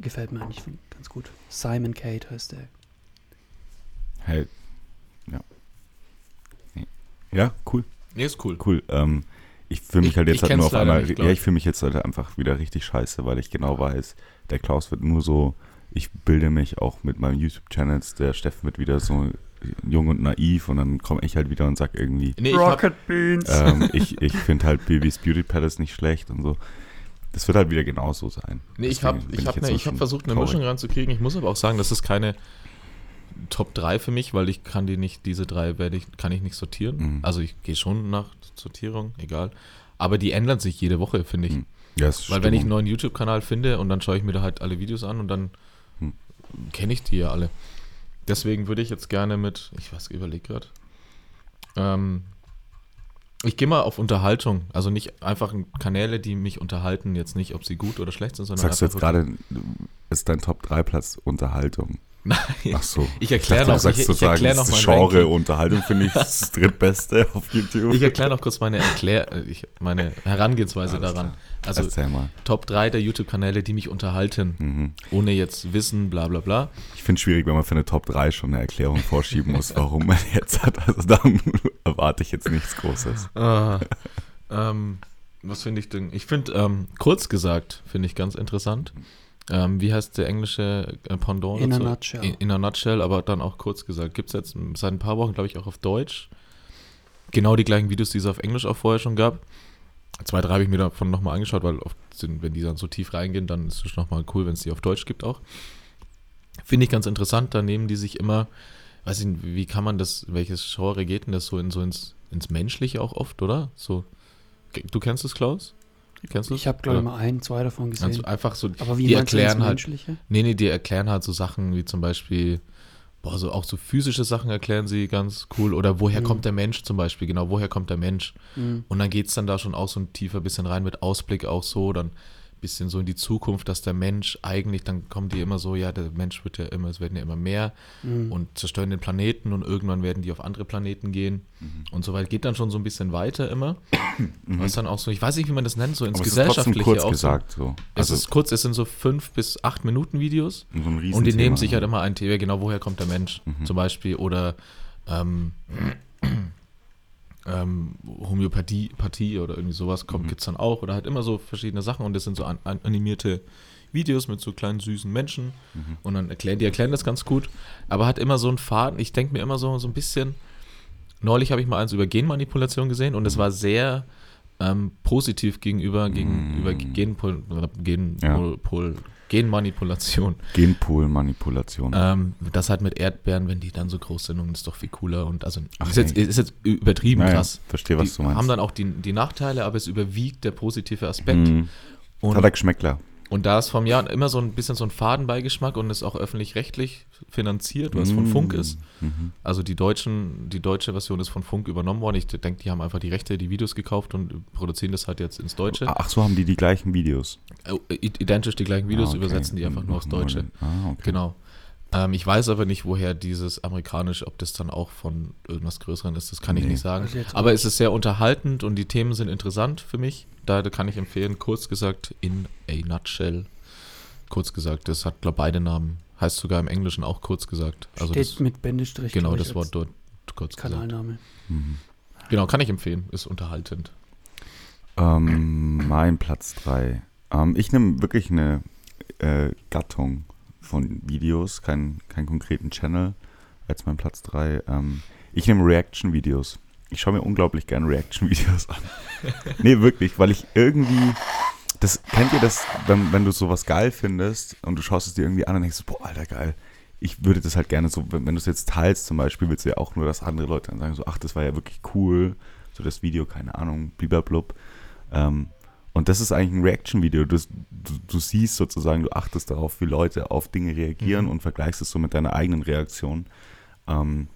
gefällt mir eigentlich ganz gut. Simon Kate heißt der. Hey. Ja. Ja, cool, Nee, ist cool. cool. Ähm, ich fühle mich Ich- halt ich jetzt halt nur auf einmal, nicht, ja, ich. fühle mich jetzt halt einfach wieder richtig scheiße, weil ich genau weiß, der Klaus wird nur so, ich bilde mich auch mit meinen YouTube-Channels, der Steffen wird wieder so jung und naiv und dann komme ich halt wieder und sag irgendwie, Nee, ich hab, Beans. ähm, ich, ich finde halt Bibis Beauty Palace nicht schlecht und so. Das wird halt wieder genauso sein. nee, ich habe ich hab, ne, ich hab versucht, eine traurig. Mischung ranzukriegen. Ich muss aber auch sagen, das ist keine Top 3 für mich, weil ich kann die nicht, diese drei werde ich, kann ich nicht sortieren. Mhm. Also ich gehe schon nach Sortierung, egal. Aber die ändern sich jede Woche, finde ich. Mhm. Ja, Weil wenn ich einen Stimmung. neuen YouTube-Kanal finde und dann schaue ich mir da halt alle Videos an und dann Hm. kenne ich die ja alle. Deswegen würde ich jetzt gerne mit, ich weiß, überlege gerade. Ähm, ich gehe mal auf Unterhaltung. Also nicht einfach Kanäle, die mich unterhalten, jetzt nicht, ob sie gut oder schlecht sind, sondern Sagst du jetzt gerade, ist dein Top 3 Platz Unterhaltung? [laughs] Nein, Ach so. ich erkläre noch, sagst ich, ich das noch mein Genre Ranking. Unterhaltung finde ich das drittbeste [laughs] auf YouTube. Ich erkläre noch kurz meine, Erklär, meine Herangehensweise Alles daran. klar. Also Erzähl mal. Top 3 der YouTube-Kanäle, die mich unterhalten, Mhm. ohne jetzt Wissen, bla bla bla. Ich finde es schwierig, wenn man für eine Top 3 schon eine Erklärung vorschieben muss, warum man [laughs] jetzt hat. Also dann erwarte ich jetzt nichts Großes. Ah, ähm, was finde ich denn? Ich finde, ähm, kurz gesagt, finde ich ganz interessant. Ähm, wie heißt der englische äh, Pendant? In a dazu? nutshell. In, in a nutshell, aber dann auch kurz gesagt. Gibt es jetzt seit ein paar Wochen, glaube ich, auch auf Deutsch. Genau die gleichen Videos, die es auf Englisch auch vorher schon gab. Zwei, drei habe ich mir davon nochmal angeschaut, weil oft sind, wenn die dann so tief reingehen, dann ist es nochmal cool, wenn es die auf Deutsch gibt auch. Finde ich ganz interessant, da nehmen die sich immer, weiß ich nicht, wie kann man das, welches Genre geht denn das so, in, so ins, ins Menschliche auch oft, oder? So, du kennst es, Klaus? Kennst du Ich habe, glaube ich, mal ein, zwei davon gesehen. Also einfach so, Aber wie die erklären halt, Menschliche? nee, nee, die erklären halt so Sachen wie zum Beispiel, boah, so auch so physische Sachen erklären sie ganz cool. Oder woher Mhm. kommt der Mensch zum Beispiel, genau, woher kommt der Mensch? Mhm. Und dann geht es dann da schon auch so ein tiefer bisschen rein mit Ausblick auch so, dann bisschen so in die Zukunft, dass der Mensch eigentlich, dann kommen die immer so, ja, der Mensch wird ja immer, es werden ja immer mehr Mhm. und zerstören den Planeten und irgendwann werden die auf andere Planeten gehen Mhm. und so weiter. Geht dann schon so ein bisschen weiter immer. Was dann auch so, ich weiß nicht, wie man das nennt, so ins Aber es ist Gesellschaftliche kurz auch gesagt so. so. Es ist kurz, es sind so fünf bis acht Minuten Videos so ein und die nehmen sich halt immer ein Thema, genau woher kommt der Mensch Mhm. zum Beispiel oder ähm, ähm, Homöopathie Pathie oder irgendwie sowas kommt, Mhm. gibt es dann auch oder halt immer so verschiedene Sachen und das sind so an, an, animierte Videos mit so kleinen süßen Menschen Mhm. und dann erklären die erklären das ganz gut, aber hat immer so einen Faden, ich denke mir immer so, so ein bisschen, neulich habe ich mal eins über Genmanipulation gesehen und es war sehr ähm, positiv gegenüber, gegenüber Mhm. Genpol, Gen, Ja. Genmanipulation. Genpool-Manipulation. Ähm, das halt mit Erdbeeren, wenn die dann so groß sind und ist doch viel cooler und also Ach, ist, jetzt, ist jetzt übertrieben Naja, krass. Verstehe, was die du meinst. haben dann auch die, die Nachteile, aber es überwiegt der positive Aspekt. Mhm. Und, Hat er Geschmäckler. Und da ist vom Jahr immer so ein bisschen so ein Fadenbeigeschmack und ist auch öffentlich-rechtlich finanziert, was von Mhm. Funk ist. Mhm. Also die deutschen, die deutsche Version ist von Funk übernommen worden. Ich denke, die haben einfach die Rechte, die Videos gekauft und produzieren das halt jetzt ins Deutsche. Ach, so haben die die gleichen Videos. Identisch die gleichen Videos, Ah, okay. übersetzen die einfach nur aufs Deutsche. Ah, okay. Genau. Ähm, ich weiß aber nicht, woher dieses amerikanische, ob das dann auch von irgendwas Größeren ist, das kann ich Nee. nicht sagen. Also Aber es ist sehr unterhaltend und die Themen sind interessant für mich. Da kann ich empfehlen, kurz gesagt, in a nutshell. Kurz gesagt, das hat, glaube beide Namen. Heißt sogar im Englischen auch kurz gesagt. Also Steht das, mit Bindestrich. genau ich, das Wort dort kurz gesagt. Kanalname. Mhm. Genau, kann ich empfehlen. Ist unterhaltend. Ähm, mein Platz 3. Ähm, ich nehme wirklich eine äh, Gattung von Videos, keinen keinen konkreten Channel als mein Platz 3. Ähm, ich nehme Reaction-Videos. Ich schaue mir unglaublich gerne Reaction-Videos an. [laughs] nee, wirklich, weil ich irgendwie. Das, kennt ihr das, wenn, wenn du sowas geil findest und du schaust es dir irgendwie an und denkst, boah, Alter, geil. Ich würde das halt gerne so, wenn, wenn du es jetzt teilst zum Beispiel, willst du ja auch nur, dass andere Leute dann sagen, so, ach, das war ja wirklich cool. So das Video, keine Ahnung, bliblablub. Ähm, und das ist eigentlich ein Reaction-Video. Du, du, du siehst sozusagen, du achtest darauf, wie Leute auf Dinge reagieren Mhm. und vergleichst es so mit deiner eigenen Reaktion. Ähm,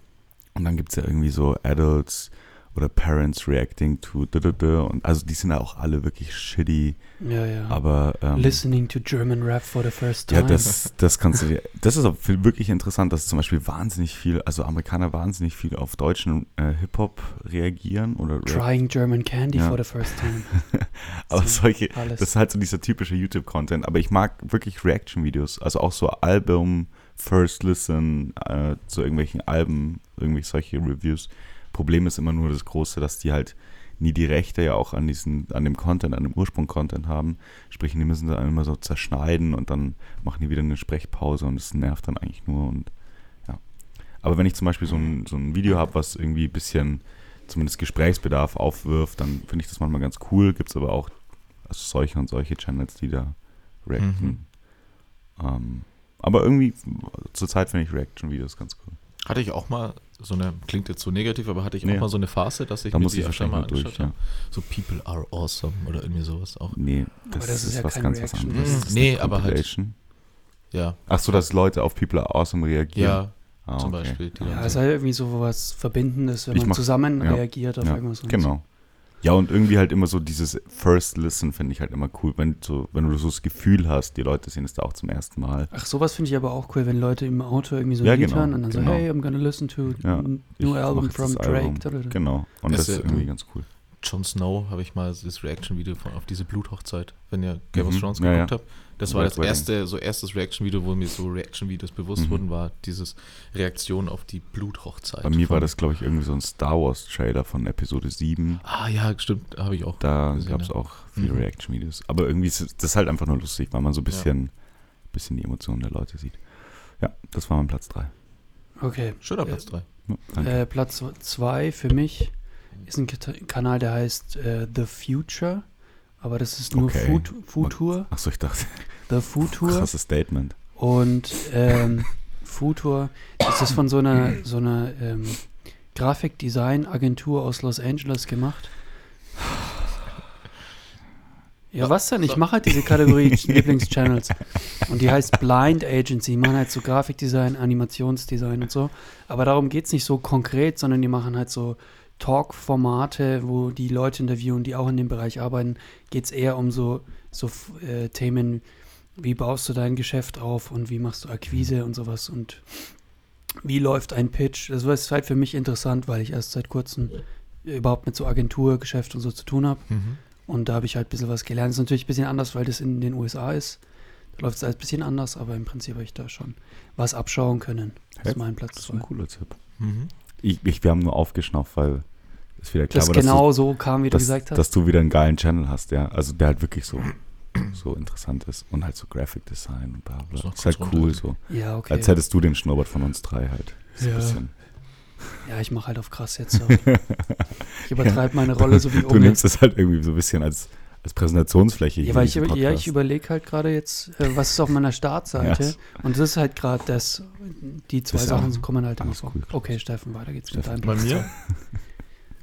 und dann gibt es ja irgendwie so Adults oder Parents reacting to und also die sind ja auch alle wirklich shitty, Ja, ja. aber ähm, Listening to German Rap for the first time. ja, das, das kannst du. Das ist auch wirklich interessant, dass zum Beispiel wahnsinnig viel, also Amerikaner wahnsinnig viel auf deutschen äh, Hip-Hop reagieren oder Rap. Trying German Candy Ja. for the first time. [laughs] Aber So, solche, Alles. das ist halt so dieser typische YouTube-Content. Aber ich mag wirklich Reaction-Videos, also auch so Album, First Listen, äh, zu irgendwelchen Alben, irgendwelche solche Reviews. Problem ist immer nur das Große, dass die halt nie die Rechte ja auch an diesen, an dem Content, an dem Ursprung-Content haben. Sprich, die müssen dann immer so zerschneiden und dann machen die wieder eine Sprechpause und es nervt dann eigentlich nur und ja. Aber wenn ich zum Beispiel so ein, so ein Video habe, was irgendwie ein bisschen zumindest Gesprächsbedarf aufwirft, dann finde ich das manchmal ganz cool. Gibt es aber auch also solche und solche Channels, die da reacten. Ähm, aber irgendwie, zurzeit finde ich Reaction-Videos ganz cool. Hatte ich auch mal so eine, klingt jetzt so negativ, aber hatte ich Nee. auch mal so eine Phase, dass ich Da mir muss die ich öfter wahrscheinlich mal durch, angeschaut ja. habe. So People are awesome oder irgendwie sowas auch. Nee, das, das ist ist, ja was ganz was Reaction. anderes. Mhm. Das ist Nee, aber halt-. Ja, Ach so, dass Leute auf People Are Awesome reagieren. ja, Ah, zum okay. Beispiel. Die Ja, es ist so- halt irgendwie so was Verbindendes, wenn Ich man mach- zusammen ja, reagiert auf Ja, irgendwas. genau. Ja, und irgendwie halt immer so dieses First Listen finde ich halt immer cool, wenn, so, wenn du so das Gefühl hast, die Leute sehen es da auch zum ersten Mal. Ach, sowas finde ich aber auch cool, wenn Leute im Auto irgendwie so ein Ja, Lied genau, hören und dann genau. so, hey, I'm gonna listen to Ja, new album from das Drake. Album. Genau. Und Es das ist irgendwie ganz cool. Jon Snow habe ich mal das Reaction-Video von- auf diese Bluthochzeit, wenn ihr Game of Mhm. Thrones Ja, geguckt ja. habt. Das war Red das Wedding. erste, so erstes Reaction-Video, wo mir so Reaction-Videos bewusst Mhm. wurden, war dieses Reaktion auf die Bluthochzeit. Bei mir war das, glaube ich, irgendwie so ein Star Wars Trailer von Episode 7. Ah ja, stimmt, habe ich auch. Da gab es ja. auch viele Mhm. Reaction-Videos. Aber irgendwie ist das halt einfach nur lustig, weil man so ein bisschen, bisschen die Emotionen der Leute sieht. Ja, das war mein Platz 3. Okay. Schöner Äh, Platz 3. Ja, danke. Äh, Platz 2 für mich ist ein Kanal, der heißt äh, The Future. Aber das ist nur Okay. Fut Futur. Achso, ich dachte, The Futur. krasses Statement. Und ähm, Futur, das ist von so einer, so einer ähm, Grafikdesign-Agentur aus Los Angeles gemacht. Ja, was denn? Ich mache halt diese Kategorie [laughs] Lieblingschannels. Und die heißt Blind Agency. Die machen halt so Grafikdesign, Animationsdesign und so. Aber darum geht es nicht so konkret, sondern die machen halt so Talk-Formate, wo die Leute interviewen, die auch in dem Bereich arbeiten. Geht es eher um so, so äh, Themen, wie baust du dein Geschäft auf und wie machst du Akquise und sowas und wie läuft ein Pitch. Das ist halt für mich interessant, weil ich erst seit kurzem überhaupt mit so Agenturgeschäft und so zu tun habe. Mhm. Und da habe ich halt ein bisschen was gelernt. Das ist natürlich ein bisschen anders, weil das in den USA ist. Da läuft es alles ein bisschen anders, aber im Prinzip habe ich da schon was abschauen können. Das ist mein Platz Das ist ein cooler Tipp. Mhm. Ich, ich, wir haben nur aufgeschnauft, weil es wieder klar Das war, dass, genau so kam, wie du, du dass, gesagt hast. dass du wieder einen geilen Channel hast, ja. Also der halt wirklich so, so interessant ist. Und halt so Graphic Design und bla bla. Ist halt cool runter. so. ja, okay. Als hättest du den Schnurrbart von uns drei halt. So ein Ja. bisschen. Ja, ich mache halt auf krass jetzt. So. [laughs] Ich übertreibe meine Rolle so wie Du Unge. nimmst das halt irgendwie so ein bisschen als, als Präsentationsfläche Ja, hier ich, ja, ich überlege halt gerade jetzt, äh, was ist auf meiner Startseite. [laughs] Ja. Und das ist halt gerade das, die zwei Das Sachen ja kommen halt immer vor. cool. Okay, Steffen, weiter geht's Steffen. mit deinem Bei mir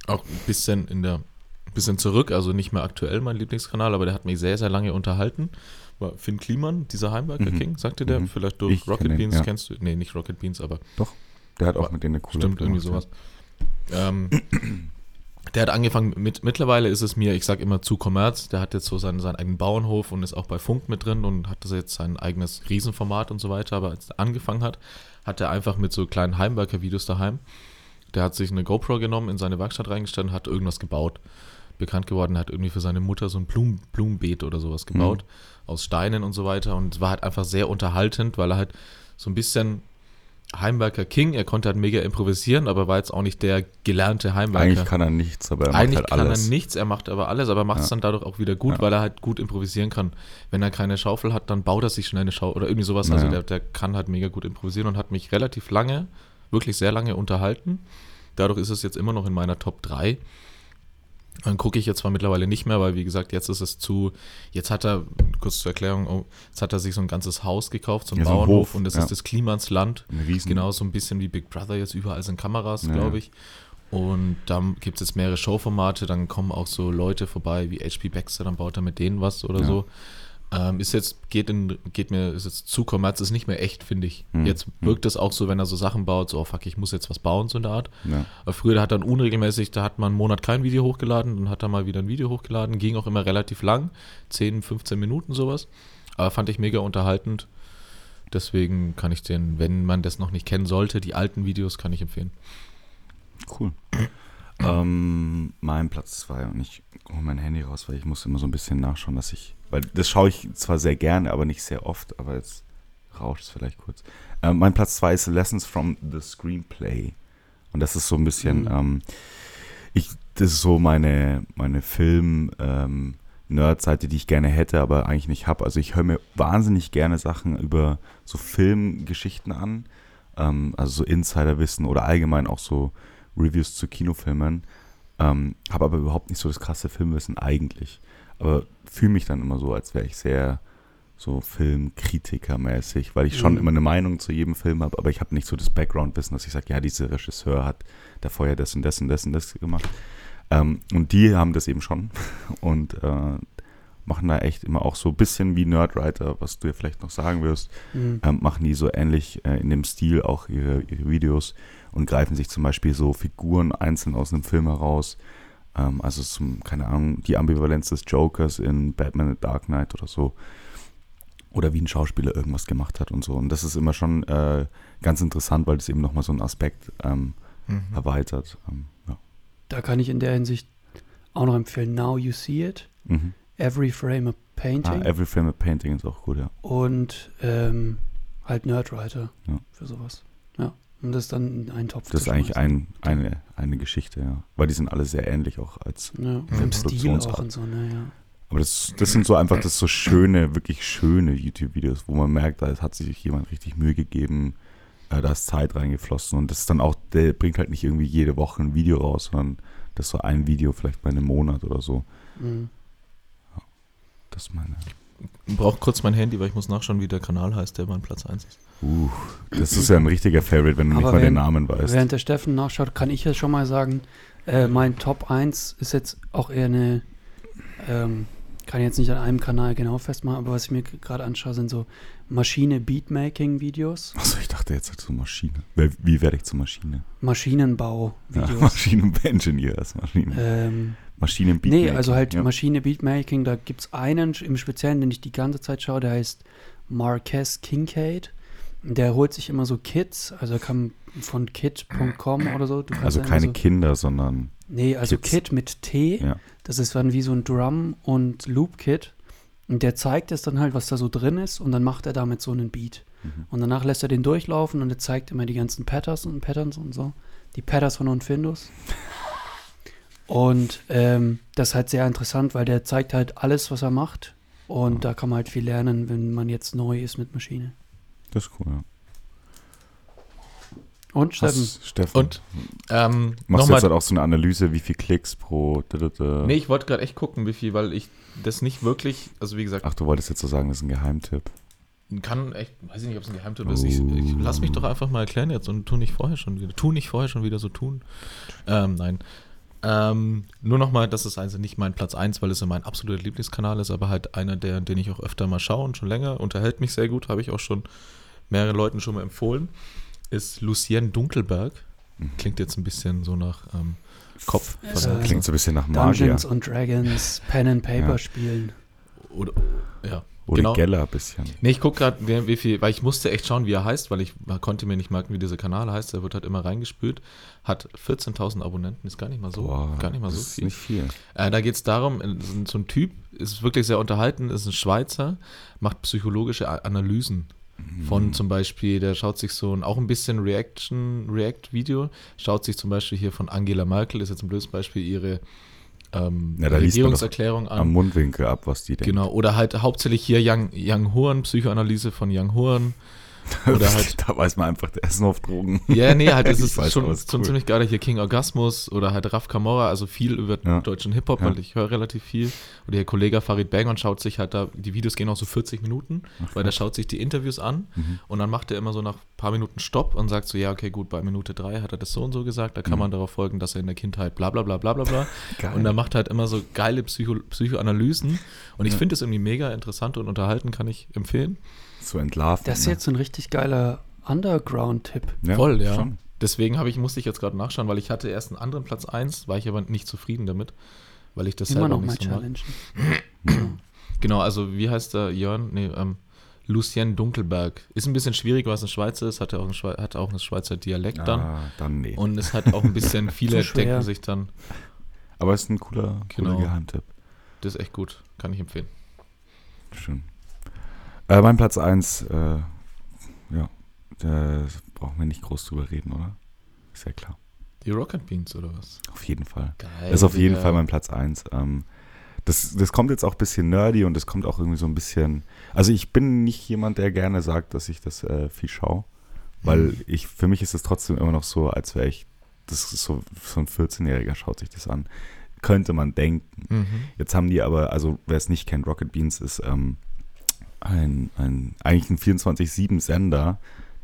auch ein bisschen in der ein bisschen zurück, also nicht mehr aktuell mein Lieblingskanal, aber der hat mich sehr, sehr lange unterhalten. War Finn Kliman, dieser Heimwerker Mhm. King, sagte der? Mhm. Vielleicht durch Ich Rocket kenn Beans ja. kennst du? Nee, nicht Rocket Beans, aber Der hat auch mit denen eine coole Stimmt, irgendwie sowas. Ähm, der hat angefangen mit, mittlerweile ist es mir, ich sag immer zu Kommerz, der hat jetzt so seinen, seinen eigenen Bauernhof und ist auch bei Funk mit drin und hat das jetzt sein eigenes Riesenformat und so weiter, aber als er angefangen hat, hat er einfach mit so kleinen Heimwerker-Videos daheim, der hat sich eine GoPro genommen, in seine Werkstatt reingestellt und hat irgendwas gebaut. Bekannt geworden, hat irgendwie für seine Mutter so ein Blumen, Blumenbeet oder sowas gebaut, aus Steinen und so weiter. Und es war halt einfach sehr unterhaltend, weil er halt so ein bisschen Heimwerker King, er konnte halt mega improvisieren, aber war jetzt auch nicht der gelernte Heimwerker. Eigentlich kann er nichts, aber er Eigentlich macht halt kann alles. er nichts, er macht aber alles, aber macht es Ja. dann dadurch auch wieder gut, Ja. weil er halt gut improvisieren kann. Wenn er keine Schaufel hat, dann baut er sich schnell eine Schaufel oder irgendwie sowas. Also Ja. der, der kann halt mega gut improvisieren und hat mich relativ lange, wirklich sehr lange unterhalten. Dadurch ist es jetzt immer noch in meiner Top 3. Dann gucke ich jetzt zwar mittlerweile nicht mehr, weil wie gesagt, jetzt ist es zu, jetzt hat er, kurz zur Erklärung, oh, jetzt hat er sich so ein ganzes Haus gekauft, so ein Ja, so ein Bauernhof und das ja. ist das Klimansland. Genau, so ein bisschen wie Big Brother jetzt überall sind Kameras, Ja. glaube ich. Und dann gibt es jetzt mehrere Showformate, dann kommen auch so Leute vorbei wie HP Baxter, dann baut er mit denen was oder so. Ähm, ist jetzt, geht in, geht mir, ist jetzt zu Kommerz, ist nicht mehr echt, finde ich. Hm. Jetzt wirkt es auch so, wenn er so Sachen baut, so, oh fuck, ich muss jetzt was bauen, so in der Art. Ja. Aber früher, der hat dann unregelmäßig, da hat man einen Monat kein Video hochgeladen, dann hat er mal wieder ein Video hochgeladen, ging auch immer relativ lang, 10, 15 Minuten sowas. Aber fand ich mega unterhaltend. Deswegen kann ich den, wenn man das noch nicht kennen sollte, die alten Videos kann ich empfehlen. Cool. ähm, mein Platz 2 und ich hole mein Handy raus, weil ich muss immer so ein bisschen nachschauen, dass ich, weil das schaue ich zwar sehr gerne, aber nicht sehr oft, aber jetzt rauscht es vielleicht kurz. Ähm, mein Platz 2 ist Lessons from the Screenplay und das ist so ein bisschen, Mhm. ähm, ich, das ist so meine, meine Film, ähm, die ich gerne hätte, aber eigentlich nicht habe. Also ich höre mir wahnsinnig gerne Sachen über so Filmgeschichten an, ähm, also so Insiderwissen oder allgemein auch so Reviews zu Kinofilmen, ähm, habe aber überhaupt nicht so das krasse Filmwissen eigentlich. Aber fühle mich dann immer so, als wäre ich sehr so Filmkritiker-mäßig, weil ich schon Mhm. immer eine Meinung zu jedem Film habe, aber ich habe nicht so das Background-Wissen, dass ich sage, ja, dieser Regisseur hat da vorher das und das und das und das gemacht. Ähm, und die haben das eben schon [laughs] und äh, machen da echt immer auch so ein bisschen wie Nerdwriter, was du ja vielleicht noch sagen wirst, Mhm. ähm, machen die so ähnlich äh, in dem Stil auch ihre, ihre Videos und greifen sich zum Beispiel so Figuren einzeln aus einem Film heraus Ähm, also zum, keine Ahnung, die Ambivalenz des Jokers in Batman The Dark Knight oder so. Oder wie ein Schauspieler irgendwas gemacht hat und so. Und das ist immer schon äh, ganz interessant, weil das eben nochmal so einen Aspekt ähm, Mhm. erweitert. Ähm, ja. Da kann ich in der Hinsicht auch noch empfehlen, Now You See It, mhm. Every Frame a ah, Painting Every Frame a Painting ist auch gut, ja. und ähm, halt Nerdwriter Ja. für sowas. Ja, um das dann in einen Topf Das ist zu eigentlich ein, eine, eine Geschichte, ja. Weil die sind alle sehr ähnlich auch als. Ja, vom Stil auch und so, ne, ja. Aber das, das sind so einfach das so schöne, wirklich schöne YouTube-Videos, wo man merkt, da hat sich jemand richtig Mühe gegeben, äh, da ist Zeit reingeflossen und das ist dann auch, der bringt halt nicht irgendwie jede Woche ein Video raus, sondern das ist so ein Video vielleicht bei einem Monat oder so. Mhm. Das ist meine. Ich brauche kurz mein Handy, weil ich muss nachschauen, wie der Kanal heißt, der mein Platz 1 ist. Uh, das ist ja ein richtiger Favorite, wenn du nicht Aber mal den wenn- Namen weißt. Während der Steffen nachschaut, kann ich ja schon mal sagen, äh, mein Top 1 ist jetzt auch eher eine, ähm, kann jetzt nicht an einem Kanal genau festmachen, aber was ich mir gerade anschaue, sind so Maschine-Beatmaking-Videos, Achso, ich dachte jetzt zur Maschine. Wie werde ich zur Maschine? Ja, [laughs] Maschinenbau-Videos. Maschinen-Engineer ist Maschine. ähm, maschinen nee, also halt ja. Maschine-Beatmaking, da gibt es einen im Speziellen, den ich die ganze Zeit schaue, der heißt Marquez Kincaid. Der holt sich immer so Kits, also er kann von kit.com [clears throat] oder so. Also keine so, Kinder, sondern Nee, also Kits. Kit mit T. Ja. Das ist dann wie so ein Drum- und Loop-Kit. Und der zeigt es dann halt, was da so drin ist. Und dann macht er damit so einen Beat. Mhm. Und danach lässt er den durchlaufen und er zeigt immer die ganzen Patterns und Patterns und so. Die Patterns von Findus. [laughs] Und ähm, das ist halt sehr interessant, weil der zeigt halt alles, was er macht. Und da kann man halt viel lernen, wenn man jetzt neu ist mit Maschine. das ist cool, ja. Und Steffen, Hast, Steffen. Und ähm, Machst du jetzt halt auch so eine Analyse, wie viel Klicks pro. da, da, da. Nee, ich wollte gerade echt gucken, wie viel, weil ich das nicht wirklich, also wie gesagt, Ach, du wolltest jetzt so sagen, das ist ein Geheimtipp. kann echt, weiß ich nicht, ob es ein Geheimtipp ist. Ich, Oh. ich lass mich doch einfach mal erklären jetzt und tu nicht vorher schon wieder, tu nicht vorher schon wieder so tun. Ähm, nein. Ähm, nur nochmal, das ist also nicht mein Platz 1, weil es ja mein absoluter Lieblingskanal ist, aber halt einer, der, den ich auch öfter mal schaue und schon länger, unterhält mich sehr gut, habe ich auch schon mehreren Leuten schon mal empfohlen, ist Lucien Dunkelberg. Mhm. Klingt jetzt ein bisschen so nach ähm, Kopf. Äh, Klingt so ein bisschen nach Magier. Dungeons und Dragons, Pen and Paper Ja. spielen. Oder, ja. Oder genau. Geller ein bisschen. Nee, ich gucke gerade, wie, viel, weil ich musste echt schauen, wie er heißt, weil ich konnte mir nicht merken, wie dieser Kanal heißt. Er wird halt immer reingespült. Hat 14.000 Abonnenten, ist gar nicht mal so, Boah, gar nicht mal so das ist viel. nicht viel. Äh, da geht es darum, äh, so ein- Typ ist wirklich sehr unterhalten, ist ein Schweizer, macht psychologische Analysen von Mhm. zum Beispiel, der schaut sich so ein, auch ein bisschen Reaction, React-Video, schaut sich zum Beispiel hier von Angela Merkel, ist jetzt ein blödes Beispiel, ihre ähm, Ja, da liest man doch Regierungserklärung an. Am Mundwinkel ab, was die denken. Genau, oder halt hauptsächlich hier Young, Young Horn, Psychoanalyse von Young Horn. [laughs] Oder halt, da weiß man einfach, der ist nur auf Drogen. ja, nee, halt, das [laughs] Ich ist weiß, schon, ist schon cool. ziemlich geil. Hier King Orgasmus oder halt Raf Kamora, also viel über Ja. deutschen Hip-Hop, Ja. weil ich höre relativ viel. Oder ihr Kollege Farid Bang schaut sich halt da, die Videos gehen auch so 40 Minuten, weil der schaut sich die Interviews an Mhm. und dann macht er immer so nach ein paar Minuten Stopp und sagt so, ja, okay, gut, bei Minute drei hat er das so und so gesagt, da kann Mhm. man darauf folgen, dass er in der Kindheit bla bla bla bla bla bla. [laughs] Und er macht halt immer so geile Psycho Psychoanalysen. Und ich Ja. finde es irgendwie mega interessant und unterhalten, kann ich empfehlen. So entlarven. Das ist ne? jetzt ein richtig geiler Underground-Tipp. ja, Voll, ja. Schon. Deswegen habe ich, musste ich jetzt gerade nachschauen, weil ich hatte erst einen anderen Platz 1, war ich aber nicht zufrieden damit, weil ich das Immer selber noch mal nicht so mag. Challenge. [clears throat] Genau, also wie heißt der Jörn? Nee, ähm, Lucien Dunkelberg. Ist ein bisschen schwierig, weil es ein Schweizer ist, hat er auch einen, Schwe hat auch einen Schweizer Dialekt dann. Ah, dann nee. Und es hat auch ein bisschen, [laughs] viele Zu denken sich dann, Aber es ist ein cooler, cooler Genau. Geheimtipp. das ist echt gut, kann ich empfehlen. Schön. Äh, mein Platz 1, äh, ja, da brauchen wir nicht groß drüber reden, oder? Ist ja klar. Die Rocket Beans oder was? Auf jeden Fall. Geil. Ist auf jeden. Fall mein Platz 1. Ähm, das, das kommt jetzt auch ein bisschen nerdy und das kommt auch irgendwie so ein bisschen. Also ich bin nicht jemand, der gerne sagt, dass ich das äh, viel schaue. Weil Mhm. ich, für mich ist es trotzdem immer noch so, als wäre ich, das ist so, so ein 14-Jähriger schaut sich das an. Könnte man denken. Mhm. Jetzt haben die aber, also wer es nicht kennt, Rocket Beans ist ähm, ein, ein, eigentlich ein 24-7-Sender,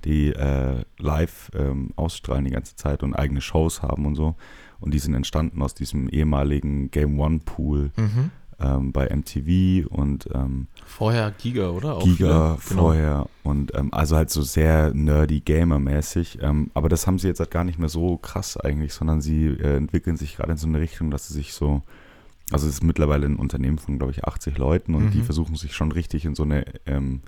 die äh, live ähm, ausstrahlen die ganze Zeit und eigene Shows haben und so. Und die sind entstanden aus diesem ehemaligen Game One Pool Mhm. ähm, bei MTV und ähm, Vorher Giga, oder? Auch Giga viele? Genau. vorher und ähm, also halt so sehr nerdy Gamer-mäßig. Ähm, aber das haben sie jetzt halt gar nicht mehr so krass eigentlich, sondern sie äh, entwickeln sich gerade in so eine Richtung, dass sie sich so, also es ist mittlerweile ein Unternehmen von, glaube ich, 80 Leuten und die Mhm. versuchen sich schon richtig in so eine, ähm,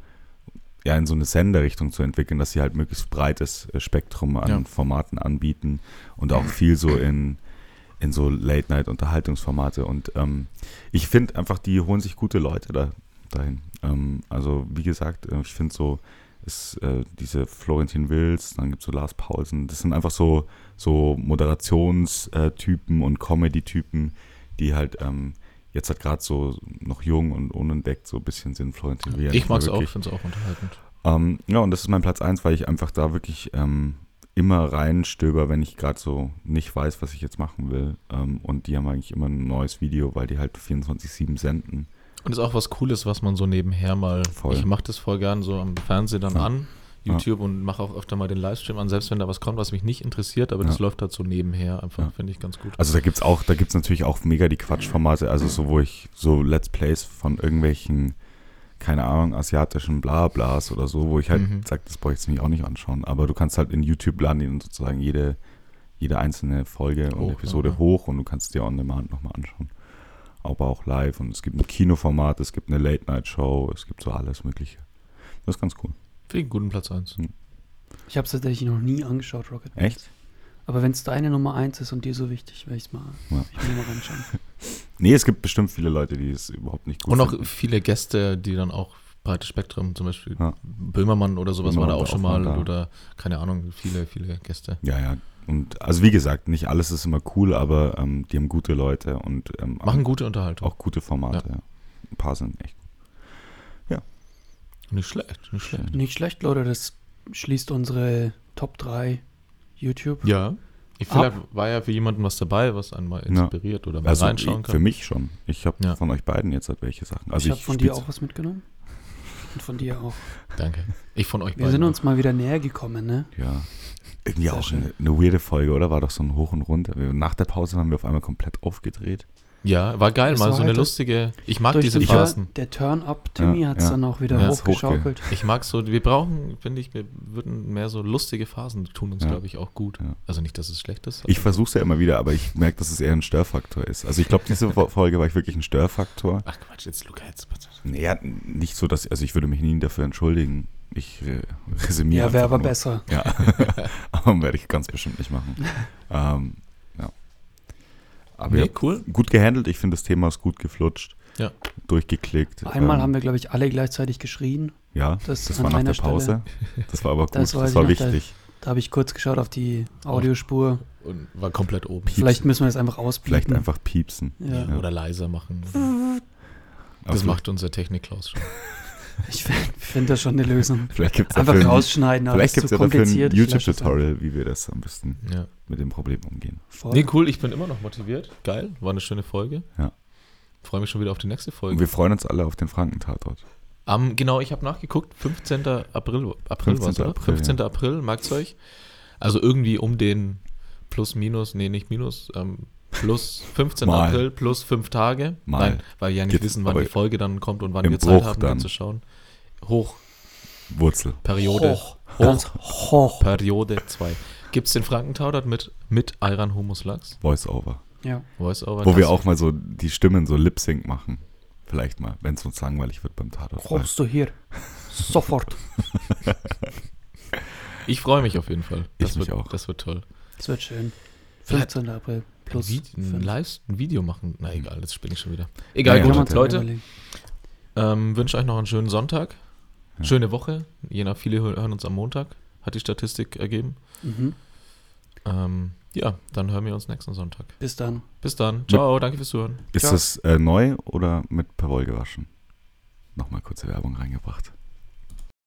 ja, in so eine Senderrichtung zu entwickeln, dass sie halt möglichst breites äh, Spektrum an Ja. Formaten anbieten und auch viel so in, in so Late-Night-Unterhaltungsformate. Und ähm, ich finde einfach, die holen sich gute Leute da, dahin. Ähm, also wie gesagt, äh, ich finde so, ist äh, diese Florentin Wills, dann gibt es so Lars Paulsen, das sind einfach so, so Moderationstypen und Comedy-Typen, die halt ähm, jetzt halt gerade so noch jung und unentdeckt so ein bisschen sind. Florentin Will. Ich mag es auch, wirklich- finde es auch unterhaltend. ähm, ja, und das ist mein Platz 1, weil ich einfach da wirklich ähm, immer reinstöber, wenn ich gerade so nicht weiß, was ich jetzt machen will. Ähm, und die haben eigentlich immer ein neues Video, weil die halt 24-7 senden. Und ist auch was Cooles, was man so nebenher mal. Voll. Ich mache das voll gern so am Fernsehen dann Ja. an, Ja. YouTube und mache auch öfter mal den Livestream an, selbst wenn da was kommt, was mich nicht interessiert, aber das Ja. läuft halt so nebenher einfach, Ja. finde ich ganz gut. Also da gibt's auch, da gibt's natürlich auch mega die Quatschformate, also so, wo ich so Let's Plays von irgendwelchen, keine Ahnung, asiatischen Blablas oder so, wo ich halt Mhm. sag, das brauche ich jetzt mich auch nicht anschauen. Aber du kannst halt in YouTube laden und sozusagen jede, jede einzelne Folge und Hoch, Episode ja. hoch und du kannst dir on demand nochmal anschauen. Aber auch live und es gibt ein Kinoformat, es gibt eine Late-Night-Show, es gibt so alles Mögliche. Das ist ganz cool. Finde ich einen guten Platz 1. Ich habe es tatsächlich noch nie angeschaut, Rocket. Echt? Aber wenn es deine Nummer 1 ist und dir so wichtig, werde ich es mal, Ja. ich mal reinschauen. [laughs] Nee, es gibt bestimmt viele Leute, die es überhaupt nicht gut Und auch finden. viele Gäste, die dann auch breites Spektrum, zum Beispiel Ja. Böhmermann oder sowas war da Böhmermann auch schon auch mal mal da. oder keine Ahnung, viele, viele Gäste. Ja, ja. Und also wie gesagt, nicht alles ist immer cool, aber ähm, die haben gute Leute und ähm, Machen gute Unterhaltung. auch gute Formate. Ja. Ein paar sind echt gut. Nicht schlecht, nicht schlecht. Nicht schlecht, Leute, das schließt unsere Top 3 YouTube. Ja. Ich vielleicht war ja für jemanden was dabei, was einen mal inspiriert oder mal Also reinschauen kann. für mich schon. Ich habe Ja. von euch beiden jetzt halt welche Sachen. Also ich habe von dir auch was mitgenommen. Und von dir auch. Danke. Ich von euch Wir beiden sind auch. uns mal wieder näher gekommen, ne? Ja. Irgendwie Sehr auch eine, eine weirde Folge, oder? War doch so ein Hoch und Runter. Wir- Nach der Pause waren wir auf einmal komplett aufgedreht. Ja, war geil, Es mal war so eine halt lustige. Ich mag Durch diese den Phasen. Turn, der Turn-Up Timmy Ja, hat es ja. dann auch wieder Ja, hochgeschaukelt. Ich mag so, wir brauchen, finde ich, wir würden mehr so lustige Phasen tun uns, Ja. glaube ich, auch gut. Ja. Also nicht, dass es schlecht ist. Ich versuche es ja immer wieder, aber ich merke, dass es eher ein Störfaktor ist. Also ich glaube, diese Fo- Folge war ich wirklich ein Störfaktor. Ach Quatsch, jetzt Luca, jetzt. Naja, nicht so, dass, also ich würde mich nie dafür entschuldigen. Ich äh, resümiere Ja, wäre aber nur. besser. Ja, [laughs] aber werde ich ganz bestimmt nicht machen. [laughs] ähm. Aber Nee, ja, cool. gut gehandelt. Ich finde, das Thema ist gut geflutscht. Ja. Durchgeklickt. Einmal ähm, haben wir, glaube ich, alle gleichzeitig geschrien. Ja, das das, an war nach der Pause. Das war aber gut. Das Das, war wichtig. Da habe ich kurz geschaut auf die Audiospur. Und war komplett oben. Piepsen. Vielleicht müssen wir das einfach ausblenden. Vielleicht einfach piepsen. Ja. Ja. Oder leiser machen. Das Also, macht unser Technik-Klaus schon. [laughs] Ich finde find das schon eine Lösung. [laughs] Vielleicht gibt es Einfach dafür, ein- rausschneiden, aber vielleicht gibt's ja zu dafür ein. YouTube-Tutorial, wie wir das am besten Ja. mit dem Problem umgehen. Voll. Nee, cool, ich bin immer noch motiviert. Geil, war eine schöne Folge. Ja. Freue mich schon wieder auf die nächste Und Folge. wir freuen uns alle auf den Frankentatort. Am, genau, ich habe nachgeguckt, 15. April, April 15. war's, oder? April, 15. April, merkt's euch. Also irgendwie um den plus, minus, nee, nicht minus, ähm, plus 15. Mal. April plus fünf Tage. Mal. Nein, weil wir ja nicht Geht's wissen, wann die Folge dann kommt und wann wir Zeit Bruch haben, dann. zu schauen. Hoch, Wurzel. Periode. Hoch. Hoch, hoch. Periode 2. Gibt's den Frankentaudert mit, mit Ayran Humus Lachs? Voice-Over. Ja. Voice-Over? Wo wir auch mal so die Stimmen so Lip-Sync machen. Vielleicht mal, wenn es uns langweilig wird beim Tatort. Kommst du hier? Sofort. Ich freue mich auf jeden Fall. Das Ich mich wird, auch. Das wird toll. Das wird schön. Vielleicht 15. April. Plus. ein, Vi- ein. Live, ein Video machen. Na egal, das spinne ich schon wieder. Egal, Ja, gut, Leute. Ähm, wünsche euch noch einen schönen Sonntag. Ja. Schöne Woche. Je nach viele hö- hören uns am Montag. Hat die Statistik ergeben. Mhm. Ähm, ja, dann hören wir uns nächsten Sonntag. Bis dann. Bis dann. Ciao, danke fürs Zuhören. Ist Ciao. das äh, neu oder mit Perwoll gewaschen? Nochmal kurze Werbung reingebracht.